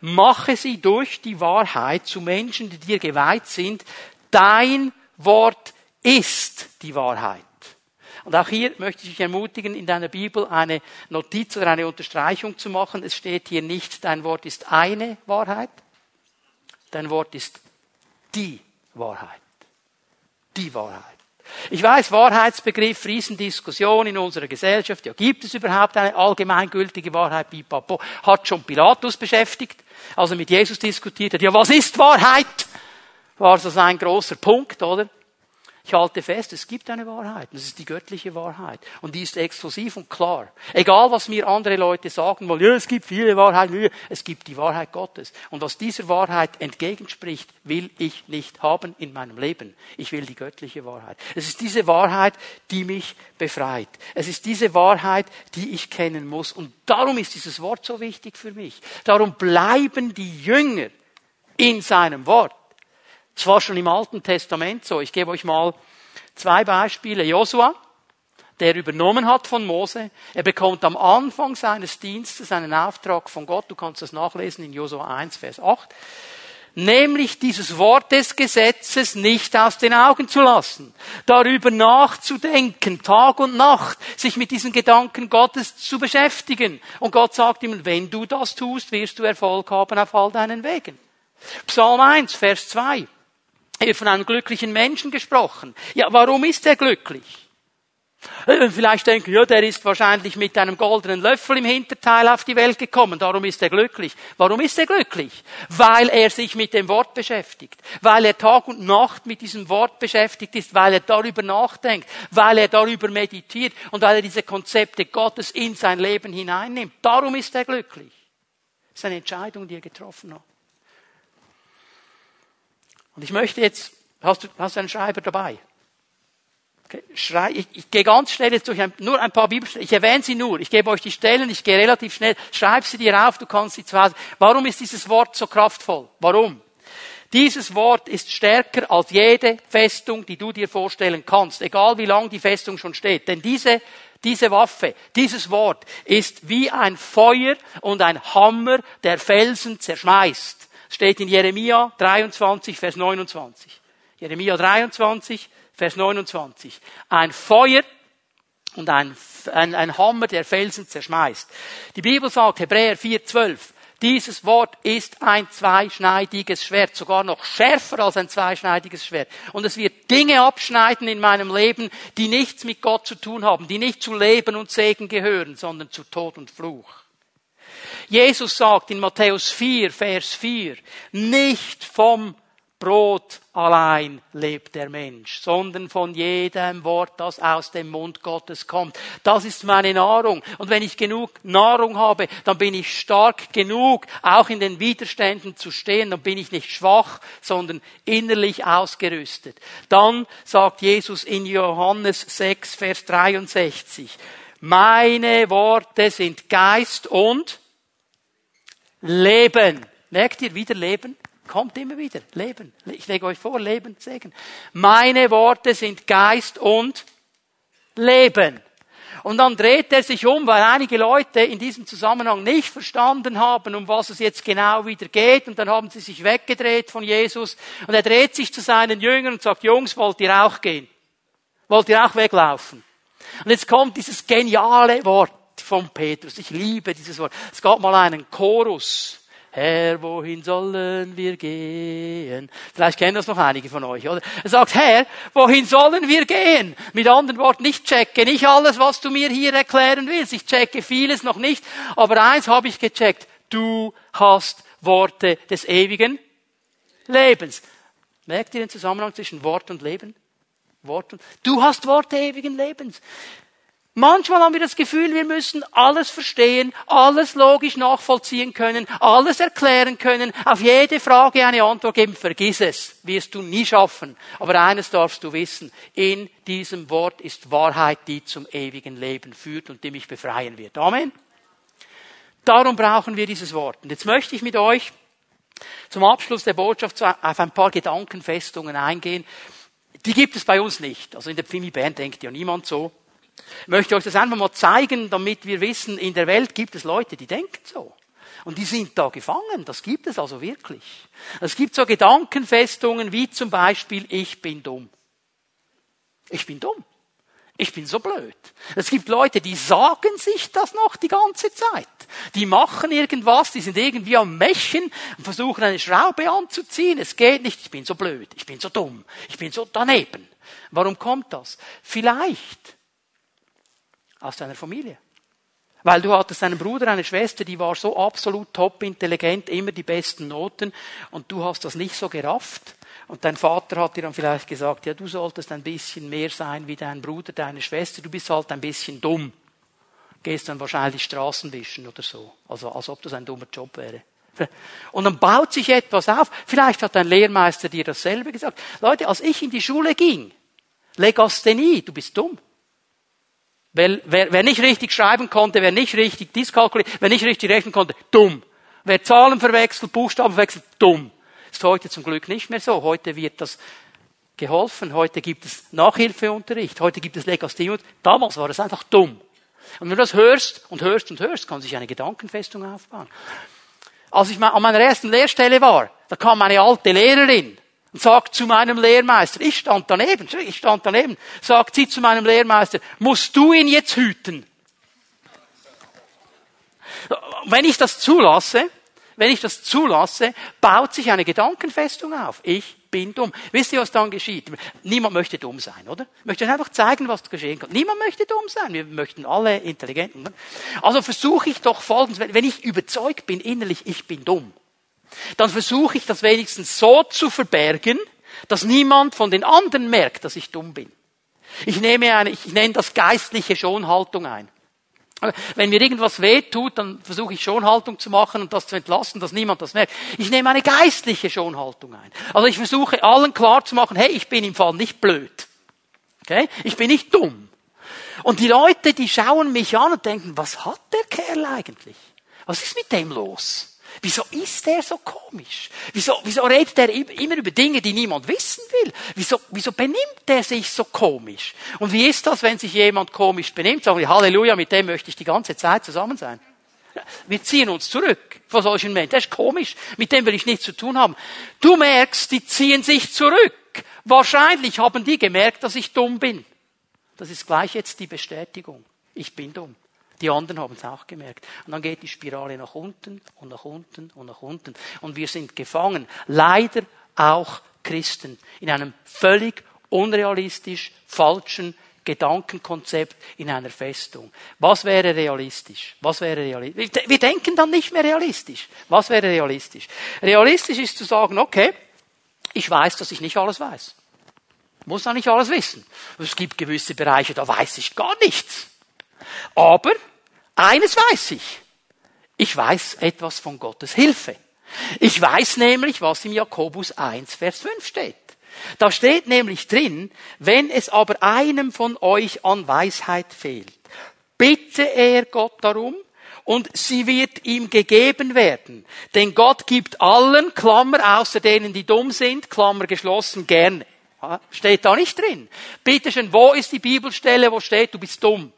Mache sie durch die Wahrheit zu Menschen, die dir geweiht sind. Dein Wort ist die Wahrheit. Und auch hier möchte ich dich ermutigen, in deiner Bibel eine Notiz oder eine Unterstreichung zu machen. Es steht hier nicht, dein Wort ist eine Wahrheit, dein Wort ist die Wahrheit. Die Wahrheit. Ich weiß, Wahrheitsbegriff, Riesendiskussion in unserer Gesellschaft. Ja, gibt es überhaupt eine allgemeingültige Wahrheit? Pipapo. Hat schon Pilatus beschäftigt, als er mit Jesus diskutiert hat. Ja, was ist Wahrheit? War so ein großer Punkt, oder? Ich halte fest, es gibt eine Wahrheit. Das ist die göttliche Wahrheit. Und die ist exklusiv und klar. Egal, was mir andere Leute sagen wollen, ja, es gibt viele Wahrheiten, es gibt die Wahrheit Gottes. Und was dieser Wahrheit entgegenspricht, will ich nicht haben in meinem Leben. Ich will die göttliche Wahrheit. Es ist diese Wahrheit, die mich befreit. Es ist diese Wahrheit, die ich kennen muss. Und darum ist dieses Wort so wichtig für mich. Darum bleiben die Jünger in seinem Wort. Das war schon im Alten Testament so. Ich gebe euch mal zwei Beispiele. Josua, der übernommen hat von Mose. Er bekommt am Anfang seines Dienstes einen Auftrag von Gott. Du kannst das nachlesen in Josua 1, Vers 8. Nämlich dieses Wort des Gesetzes nicht aus den Augen zu lassen. Darüber nachzudenken, Tag und Nacht, sich mit diesen Gedanken Gottes zu beschäftigen. Und Gott sagt ihm, wenn du das tust, wirst du Erfolg haben auf all deinen Wegen. Psalm 1, Vers 2 hier von einem glücklichen Menschen gesprochen. Ja, warum ist er glücklich? Äh, vielleicht denken, ja, der ist wahrscheinlich mit einem goldenen Löffel im Hinterteil auf die Welt gekommen, darum ist er glücklich. Warum ist er glücklich? Weil er sich mit dem Wort beschäftigt, weil er Tag und Nacht mit diesem Wort beschäftigt ist, weil er darüber nachdenkt, weil er darüber meditiert und weil er diese Konzepte Gottes in sein Leben hineinnimmt. Darum ist er glücklich. Das ist eine Entscheidung, die er getroffen hat. Und ich möchte jetzt, hast du, hast du einen Schreiber dabei? Okay, schrei, ich, ich gehe ganz schnell jetzt durch ein, nur ein paar Bibelstellen. Ich erwähne sie nur. Ich gebe euch die Stellen. Ich gehe relativ schnell. Schreib sie dir auf. Du kannst sie Hause. Warum ist dieses Wort so kraftvoll? Warum? Dieses Wort ist stärker als jede Festung, die du dir vorstellen kannst. Egal wie lang die Festung schon steht. Denn diese, diese Waffe, dieses Wort ist wie ein Feuer und ein Hammer, der Felsen zerschmeißt steht in Jeremia 23, Vers 29. Jeremia 23, Vers 29. Ein Feuer und ein, ein, ein Hammer, der Felsen zerschmeißt. Die Bibel sagt, Hebräer 4, 12, Dieses Wort ist ein zweischneidiges Schwert, sogar noch schärfer als ein zweischneidiges Schwert. Und es wird Dinge abschneiden in meinem Leben, die nichts mit Gott zu tun haben, die nicht zu Leben und Segen gehören, sondern zu Tod und Fluch. Jesus sagt in Matthäus 4, Vers 4, nicht vom Brot allein lebt der Mensch, sondern von jedem Wort, das aus dem Mund Gottes kommt. Das ist meine Nahrung. Und wenn ich genug Nahrung habe, dann bin ich stark genug, auch in den Widerständen zu stehen. Dann bin ich nicht schwach, sondern innerlich ausgerüstet. Dann sagt Jesus in Johannes 6, Vers 63, meine Worte sind Geist und Leben. Merkt ihr wieder Leben? Kommt immer wieder. Leben. Ich lege euch vor, Leben, Segen. Meine Worte sind Geist und Leben. Und dann dreht er sich um, weil einige Leute in diesem Zusammenhang nicht verstanden haben, um was es jetzt genau wieder geht. Und dann haben sie sich weggedreht von Jesus. Und er dreht sich zu seinen Jüngern und sagt, Jungs, wollt ihr auch gehen? Wollt ihr auch weglaufen? Und jetzt kommt dieses geniale Wort von Petrus. Ich liebe dieses Wort. Es gab mal einen Chorus Herr, wohin sollen wir gehen? Vielleicht kennen das noch einige von euch, oder? Er sagt, Herr, wohin sollen wir gehen? Mit anderen Worten, ich checke nicht alles, was du mir hier erklären willst. Ich checke vieles noch nicht. Aber eins habe ich gecheckt. Du hast Worte des ewigen Lebens. Merkt ihr den Zusammenhang zwischen Wort und Leben? Wort und, du hast Worte ewigen Lebens. Manchmal haben wir das Gefühl, wir müssen alles verstehen, alles logisch nachvollziehen können, alles erklären können, auf jede Frage eine Antwort geben. Vergiss es, wirst du nie schaffen. Aber eines darfst du wissen, in diesem Wort ist Wahrheit, die zum ewigen Leben führt und die mich befreien wird. Amen. Darum brauchen wir dieses Wort. Und jetzt möchte ich mit euch zum Abschluss der Botschaft auf ein paar Gedankenfestungen eingehen. Die gibt es bei uns nicht. Also in der Pfimi Bern denkt ja niemand so. Ich möchte euch das einfach mal zeigen, damit wir wissen, in der Welt gibt es Leute, die denken so. Und die sind da gefangen. Das gibt es also wirklich. Es gibt so Gedankenfestungen wie zum Beispiel, ich bin dumm. Ich bin dumm. Ich bin so blöd. Es gibt Leute, die sagen sich das noch die ganze Zeit. Die machen irgendwas, die sind irgendwie am Mächen und versuchen eine Schraube anzuziehen. Es geht nicht. Ich bin so blöd. Ich bin so dumm. Ich bin so daneben. Warum kommt das? Vielleicht aus deiner Familie. Weil du hattest einen Bruder, eine Schwester, die war so absolut top intelligent, immer die besten Noten und du hast das nicht so gerafft. Und dein Vater hat dir dann vielleicht gesagt, ja, du solltest ein bisschen mehr sein wie dein Bruder, deine Schwester, du bist halt ein bisschen dumm. Gehst dann wahrscheinlich Straßen wischen oder so. Also, als ob das ein dummer Job wäre. Und dann baut sich etwas auf. Vielleicht hat dein Lehrmeister dir dasselbe gesagt. Leute, als ich in die Schule ging, Legasthenie, du bist dumm. Wer, wer, wer nicht richtig schreiben konnte, wer nicht richtig diskalkuliert, wer nicht richtig rechnen konnte, dumm. Wer Zahlen verwechselt, Buchstaben verwechselt, dumm. Ist heute zum Glück nicht mehr so. Heute wird das geholfen. Heute gibt es Nachhilfeunterricht. Heute gibt es Legasthenie. Damals war es einfach dumm. Und wenn du das hörst und hörst und hörst, kann sich eine Gedankenfestung aufbauen. Als ich an meiner ersten Lehrstelle war, da kam eine alte Lehrerin und sagt zu meinem Lehrmeister, ich stand daneben, ich stand daneben, sagt sie zu meinem Lehrmeister, musst du ihn jetzt hüten? Wenn ich das zulasse, wenn ich das zulasse, baut sich eine Gedankenfestung auf. Ich bin dumm. Wisst ihr, was dann geschieht? Niemand möchte dumm sein, oder? Ich möchte einfach zeigen, was geschehen kann. Niemand möchte dumm sein. Wir möchten alle intelligenten. Also versuche ich doch folgendes, wenn ich überzeugt bin innerlich, ich bin dumm, dann versuche ich das wenigstens so zu verbergen, dass niemand von den anderen merkt, dass ich dumm bin. Ich nehme eine, ich nenne das geistliche Schonhaltung ein. Wenn mir irgendwas weh tut, dann versuche ich Schonhaltung zu machen und das zu entlassen, dass niemand das merkt. Ich nehme eine geistliche Schonhaltung ein. Also ich versuche allen klar zu machen, hey, ich bin im Fall nicht blöd. Okay? Ich bin nicht dumm. Und die Leute, die schauen mich an und denken, was hat der Kerl eigentlich? Was ist mit dem los? Wieso ist er so komisch? Wieso, wieso redet er immer über Dinge, die niemand wissen will? Wieso, wieso benimmt er sich so komisch? Und wie ist das, wenn sich jemand komisch benimmt? Sagen wir, Halleluja, mit dem möchte ich die ganze Zeit zusammen sein. Wir ziehen uns zurück vor solchen Menschen. Der ist komisch, mit dem will ich nichts zu tun haben. Du merkst, die ziehen sich zurück. Wahrscheinlich haben die gemerkt, dass ich dumm bin. Das ist gleich jetzt die Bestätigung. Ich bin dumm. Die anderen haben es auch gemerkt. Und dann geht die Spirale nach unten und nach unten und nach unten. Und wir sind gefangen. Leider auch Christen. In einem völlig unrealistisch falschen Gedankenkonzept in einer Festung. Was wäre realistisch? Was wäre realistisch? Wir denken dann nicht mehr realistisch. Was wäre realistisch? Realistisch ist zu sagen, okay, ich weiß, dass ich nicht alles weiß. Muss auch nicht alles wissen. Es gibt gewisse Bereiche, da weiß ich gar nichts. Aber eines weiß ich. Ich weiß etwas von Gottes Hilfe. Ich weiß nämlich, was im Jakobus 1, Vers 5 steht. Da steht nämlich drin, wenn es aber einem von euch an Weisheit fehlt, bitte er Gott darum, und sie wird ihm gegeben werden. Denn Gott gibt allen, Klammer, außer denen, die dumm sind, Klammer geschlossen, gerne. Steht da nicht drin. Bitte schön, wo ist die Bibelstelle, wo steht, du bist dumm?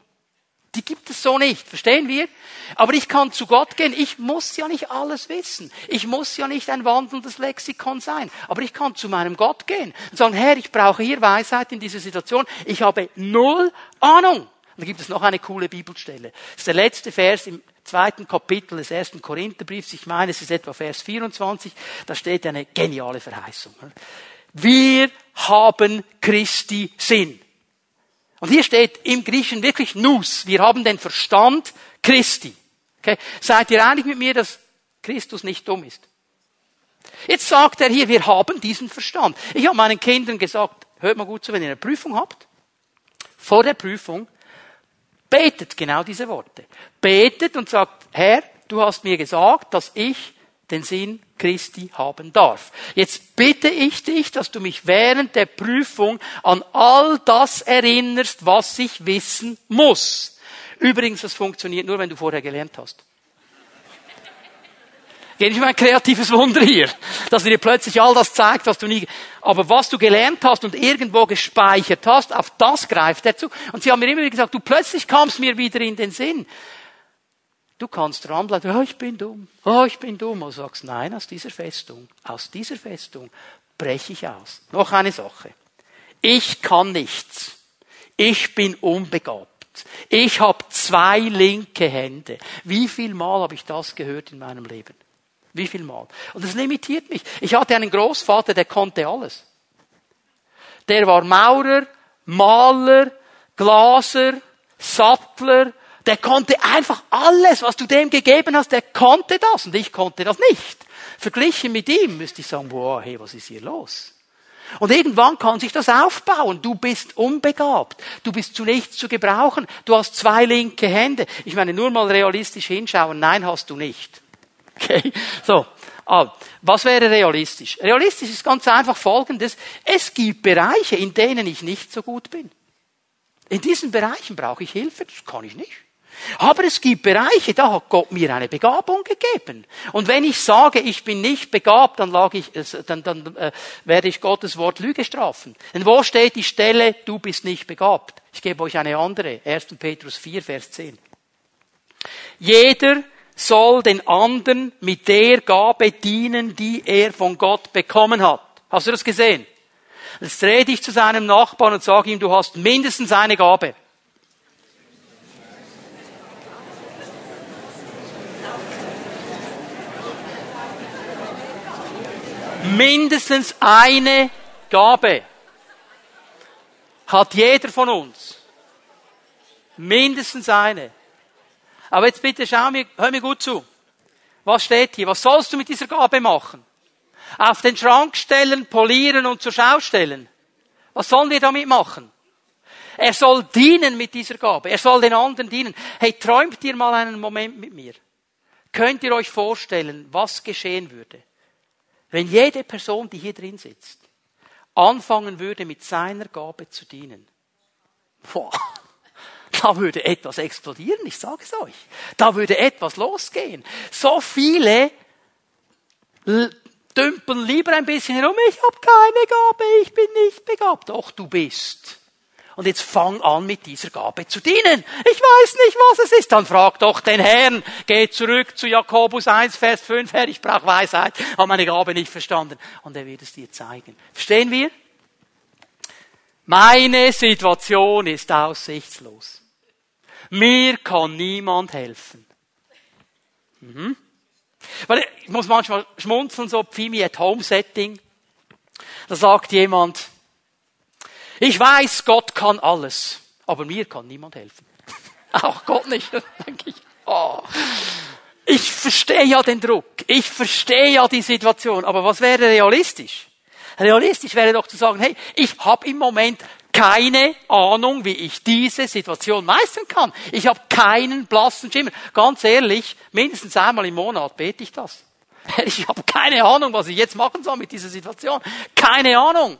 Die gibt es so nicht, verstehen wir? Aber ich kann zu Gott gehen. Ich muss ja nicht alles wissen. Ich muss ja nicht ein wandelndes Lexikon sein. Aber ich kann zu meinem Gott gehen und sagen, Herr, ich brauche hier Weisheit in dieser Situation. Ich habe null Ahnung. Und da gibt es noch eine coole Bibelstelle. Das ist der letzte Vers im zweiten Kapitel des ersten Korintherbriefs. Ich meine, es ist etwa Vers 24. Da steht eine geniale Verheißung. Wir haben Christi Sinn. Und hier steht im Griechen wirklich Nus. Wir haben den Verstand Christi. Okay? Seid ihr einig mit mir, dass Christus nicht dumm ist? Jetzt sagt er hier, wir haben diesen Verstand. Ich habe meinen Kindern gesagt, hört mal gut zu, wenn ihr eine Prüfung habt, vor der Prüfung, betet genau diese Worte. Betet und sagt, Herr, du hast mir gesagt, dass ich den Sinn Christi haben darf. Jetzt bitte ich dich, dass du mich während der Prüfung an all das erinnerst, was ich wissen muss. Übrigens, das funktioniert nur, wenn du vorher gelernt hast. Geht nicht mal ein kreatives Wunder hier, dass dir plötzlich all das zeigt, was du nie, aber was du gelernt hast und irgendwo gespeichert hast, auf das greift er zu. Und sie haben mir immer wieder gesagt, du plötzlich kamst mir wieder in den Sinn. Du kannst dranbleiben, oh, ich bin dumm, oh, ich bin dumm. Und sagst, nein, aus dieser Festung, aus dieser Festung breche ich aus. Noch eine Sache. Ich kann nichts. Ich bin unbegabt. Ich habe zwei linke Hände. Wie viel Mal habe ich das gehört in meinem Leben? Wie viel Mal? Und das limitiert mich. Ich hatte einen Großvater, der konnte alles. Der war Maurer, Maler, Glaser, Sattler, der konnte einfach alles, was du dem gegeben hast, der konnte das und ich konnte das nicht. Verglichen mit ihm müsste ich sagen, boah, hey, was ist hier los? Und irgendwann kann sich das aufbauen. Du bist unbegabt. Du bist zu nichts zu gebrauchen. Du hast zwei linke Hände. Ich meine, nur mal realistisch hinschauen. Nein, hast du nicht. Okay? So. Also, was wäre realistisch? Realistisch ist ganz einfach Folgendes. Es gibt Bereiche, in denen ich nicht so gut bin. In diesen Bereichen brauche ich Hilfe. Das kann ich nicht. Aber es gibt Bereiche, da hat Gott mir eine Begabung gegeben. Und wenn ich sage, ich bin nicht begabt, dann, lag ich, dann, dann äh, werde ich Gottes Wort Lüge strafen. Denn wo steht die Stelle, du bist nicht begabt? Ich gebe euch eine andere. 1. Petrus 4, Vers 10. Jeder soll den anderen mit der Gabe dienen, die er von Gott bekommen hat. Hast du das gesehen? Jetzt rede ich zu seinem Nachbarn und sage ihm, du hast mindestens eine Gabe. Mindestens eine Gabe hat jeder von uns. Mindestens eine. Aber jetzt bitte schau mir, hör mir gut zu. Was steht hier? Was sollst du mit dieser Gabe machen? Auf den Schrank stellen, polieren und zur Schau stellen. Was sollen wir damit machen? Er soll dienen mit dieser Gabe. Er soll den anderen dienen. Hey, träumt ihr mal einen Moment mit mir. Könnt ihr euch vorstellen, was geschehen würde, wenn jede Person, die hier drin sitzt, anfangen würde, mit seiner Gabe zu dienen, boah, da würde etwas explodieren, ich sage es euch. Da würde etwas losgehen. So viele dümpeln lieber ein bisschen herum, ich habe keine Gabe, ich bin nicht begabt. Doch, du bist. Und jetzt fang an, mit dieser Gabe zu dienen. Ich weiß nicht, was es ist. Dann frag doch den Herrn. Geh zurück zu Jakobus 1, Vers 5. Herr, ich brauche Weisheit. Habe meine Gabe nicht verstanden. Und er wird es dir zeigen. Verstehen wir? Meine Situation ist aussichtslos. Mir kann niemand helfen. Mhm. Weil ich muss manchmal schmunzeln, so Pfimi at Home Setting. Da sagt jemand, ich weiß, Gott kann alles, aber mir kann niemand helfen. Auch Gott nicht. Denke ich, oh. Ich verstehe ja den Druck. Ich verstehe ja die Situation. Aber was wäre realistisch? Realistisch wäre doch zu sagen, hey, ich habe im Moment keine Ahnung, wie ich diese Situation meistern kann. Ich habe keinen blassen Schimmer. Ganz ehrlich, mindestens einmal im Monat bete ich das. Ich habe keine Ahnung, was ich jetzt machen soll mit dieser Situation. Keine Ahnung.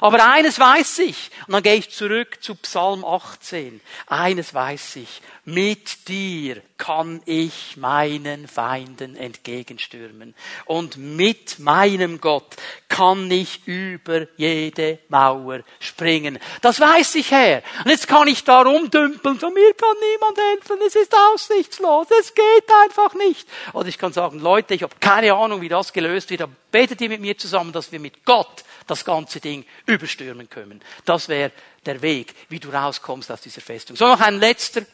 Aber eines weiß ich, und dann gehe ich zurück zu Psalm 18. Eines weiß ich, mit dir kann ich meinen Feinden entgegenstürmen. Und mit meinem Gott kann ich über jede Mauer springen. Das weiß ich, Herr. Und jetzt kann ich da rumdümpeln, so mir kann niemand helfen, es ist aussichtslos, es geht einfach nicht. Oder ich kann sagen, Leute, ich habe keine Ahnung, wie das gelöst wird, aber betet ihr mit mir zusammen, dass wir mit Gott das ganze Ding überstürmen können. Das wäre der Weg, wie du rauskommst aus dieser Festung. So noch ein letzter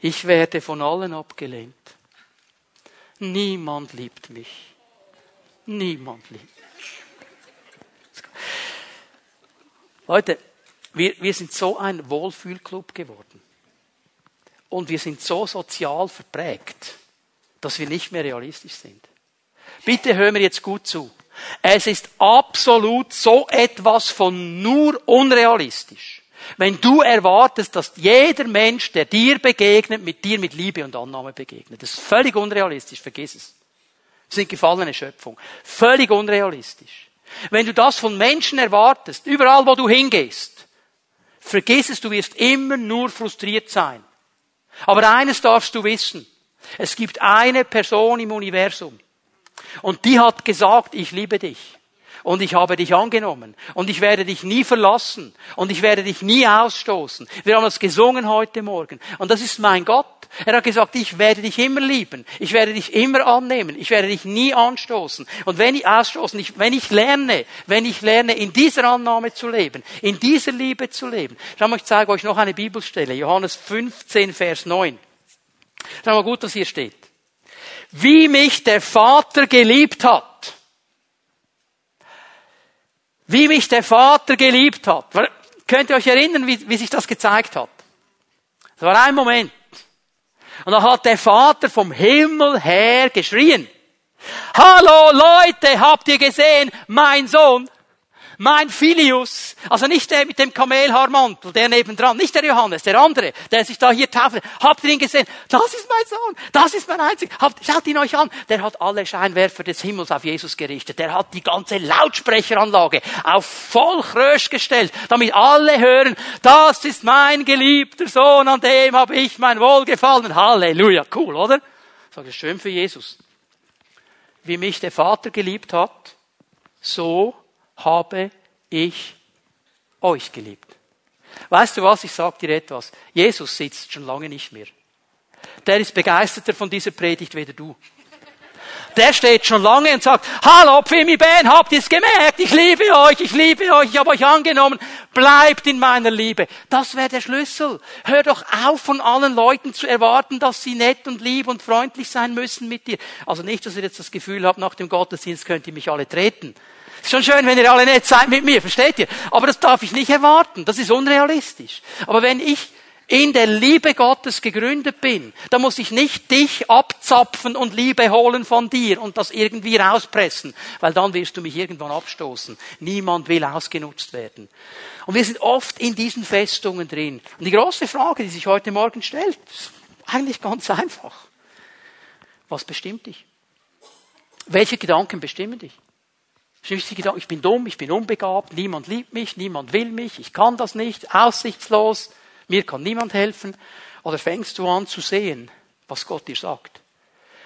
ich werde von allen abgelehnt. Niemand liebt mich. Niemand liebt mich. Leute, wir, wir sind so ein Wohlfühlclub geworden. Und wir sind so sozial verprägt, dass wir nicht mehr realistisch sind. Bitte hör mir jetzt gut zu. Es ist absolut so etwas von nur unrealistisch wenn du erwartest, dass jeder Mensch, der dir begegnet, mit dir mit Liebe und Annahme begegnet. Das ist völlig unrealistisch, vergiss es. Das sind gefallene Schöpfung. Völlig unrealistisch. Wenn du das von Menschen erwartest, überall wo du hingehst, vergiss es, du wirst immer nur frustriert sein. Aber eines darfst du wissen. Es gibt eine Person im Universum. Und die hat gesagt, ich liebe dich und ich habe dich angenommen und ich werde dich nie verlassen und ich werde dich nie ausstoßen. Wir haben das gesungen heute Morgen und das ist mein Gott. Er hat gesagt, ich werde dich immer lieben, ich werde dich immer annehmen, ich werde dich nie anstoßen. Und wenn ich ausstoßen, ich, wenn ich lerne, wenn ich lerne, in dieser Annahme zu leben, in dieser Liebe zu leben. Schau mal, ich zeige euch noch eine Bibelstelle, Johannes 15, Vers 9. Schau mal gut, was hier steht. Wie mich der Vater geliebt hat, wie mich der Vater geliebt hat. Könnt ihr euch erinnern, wie, wie sich das gezeigt hat? Es war ein Moment. Und da hat der Vater vom Himmel her geschrien. Hallo Leute, habt ihr gesehen, mein Sohn, mein Filius, also nicht der mit dem Kamelhaarmantel, der nebendran, nicht der Johannes, der andere, der sich da hier tauft. Habt ihr ihn gesehen? Das ist mein Sohn, das ist mein Einzig. Habt, schaut ihn euch an. Der hat alle Scheinwerfer des Himmels auf Jesus gerichtet. Der hat die ganze Lautsprecheranlage auf Vollchrösch gestellt, damit alle hören, das ist mein geliebter Sohn, an dem habe ich mein Wohlgefallen. Halleluja, cool, oder? Sag ich, schön für Jesus. Wie mich der Vater geliebt hat, so habe ich euch geliebt. Weißt du was? Ich sage dir etwas. Jesus sitzt schon lange nicht mehr. Der ist begeisterter von dieser Predigt weder du. Der steht schon lange und sagt, hallo Pfimi Ben, habt ihr es gemerkt? Ich liebe euch, ich liebe euch, ich habe euch angenommen. Bleibt in meiner Liebe. Das wäre der Schlüssel. Hör doch auf, von allen Leuten zu erwarten, dass sie nett und lieb und freundlich sein müssen mit dir. Also nicht, dass ihr jetzt das Gefühl habt, nach dem Gottesdienst könnt ihr mich alle treten. Ist schon schön, wenn ihr alle nett seid mit mir, versteht ihr? Aber das darf ich nicht erwarten. Das ist unrealistisch. Aber wenn ich in der Liebe Gottes gegründet bin, dann muss ich nicht dich abzapfen und Liebe holen von dir und das irgendwie rauspressen, weil dann wirst du mich irgendwann abstoßen. Niemand will ausgenutzt werden. Und wir sind oft in diesen Festungen drin. Und die große Frage, die sich heute Morgen stellt, ist eigentlich ganz einfach. Was bestimmt dich? Welche Gedanken bestimmen dich? Ich bin dumm, ich bin unbegabt, niemand liebt mich, niemand will mich, ich kann das nicht, aussichtslos, mir kann niemand helfen. Oder fängst du an zu sehen, was Gott dir sagt?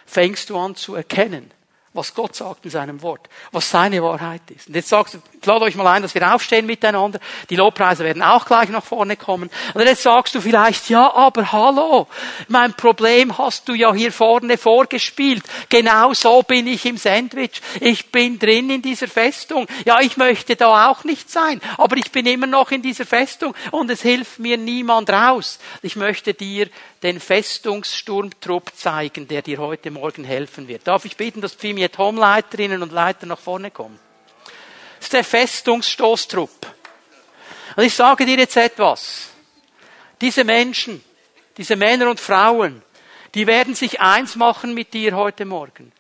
Fängst du an zu erkennen, was Gott sagt in seinem Wort, was seine Wahrheit ist. Und jetzt sagst du, ich lade euch mal ein, dass wir aufstehen miteinander. Die Lobpreise werden auch gleich nach vorne kommen. Und jetzt sagst du vielleicht, ja, aber hallo, mein Problem hast du ja hier vorne vorgespielt. Genau so bin ich im Sandwich. Ich bin drin in dieser Festung. Ja, ich möchte da auch nicht sein, aber ich bin immer noch in dieser Festung und es hilft mir niemand raus. Ich möchte dir den Festungssturmtrupp zeigen, der dir heute Morgen helfen wird. Darf ich bitten, dass Pfimiet Home-Leiterinnen und Leiter nach vorne kommen? Das ist der Festungsstoßtrupp. Und ich sage dir jetzt etwas. Diese Menschen, diese Männer und Frauen, die werden sich eins machen mit dir heute Morgen.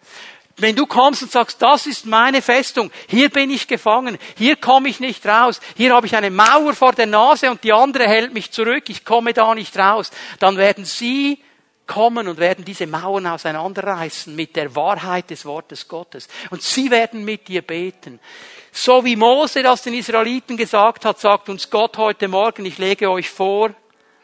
Wenn du kommst und sagst, das ist meine Festung, hier bin ich gefangen, hier komme ich nicht raus, hier habe ich eine Mauer vor der Nase und die andere hält mich zurück, ich komme da nicht raus, dann werden sie kommen und werden diese Mauern auseinanderreißen mit der Wahrheit des Wortes Gottes. Und sie werden mit dir beten. So wie Mose das den Israeliten gesagt hat, sagt uns Gott heute Morgen, ich lege euch vor,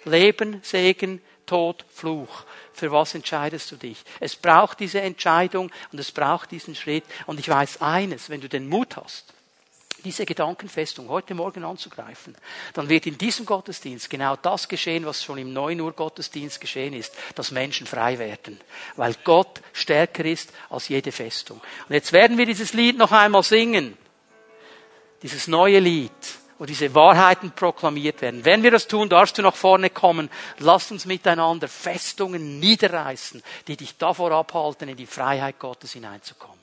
Leben, Segen, Tod, Fluch. Für was entscheidest du dich? Es braucht diese Entscheidung und es braucht diesen Schritt. Und ich weiß eines, wenn du den Mut hast, diese Gedankenfestung heute Morgen anzugreifen, dann wird in diesem Gottesdienst genau das geschehen, was schon im 9 Uhr Gottesdienst geschehen ist, dass Menschen frei werden, weil Gott stärker ist als jede Festung. Und jetzt werden wir dieses Lied noch einmal singen, dieses neue Lied wo diese Wahrheiten proklamiert werden. Wenn wir das tun, darfst du nach vorne kommen. Lass uns miteinander Festungen niederreißen, die dich davor abhalten, in die Freiheit Gottes hineinzukommen.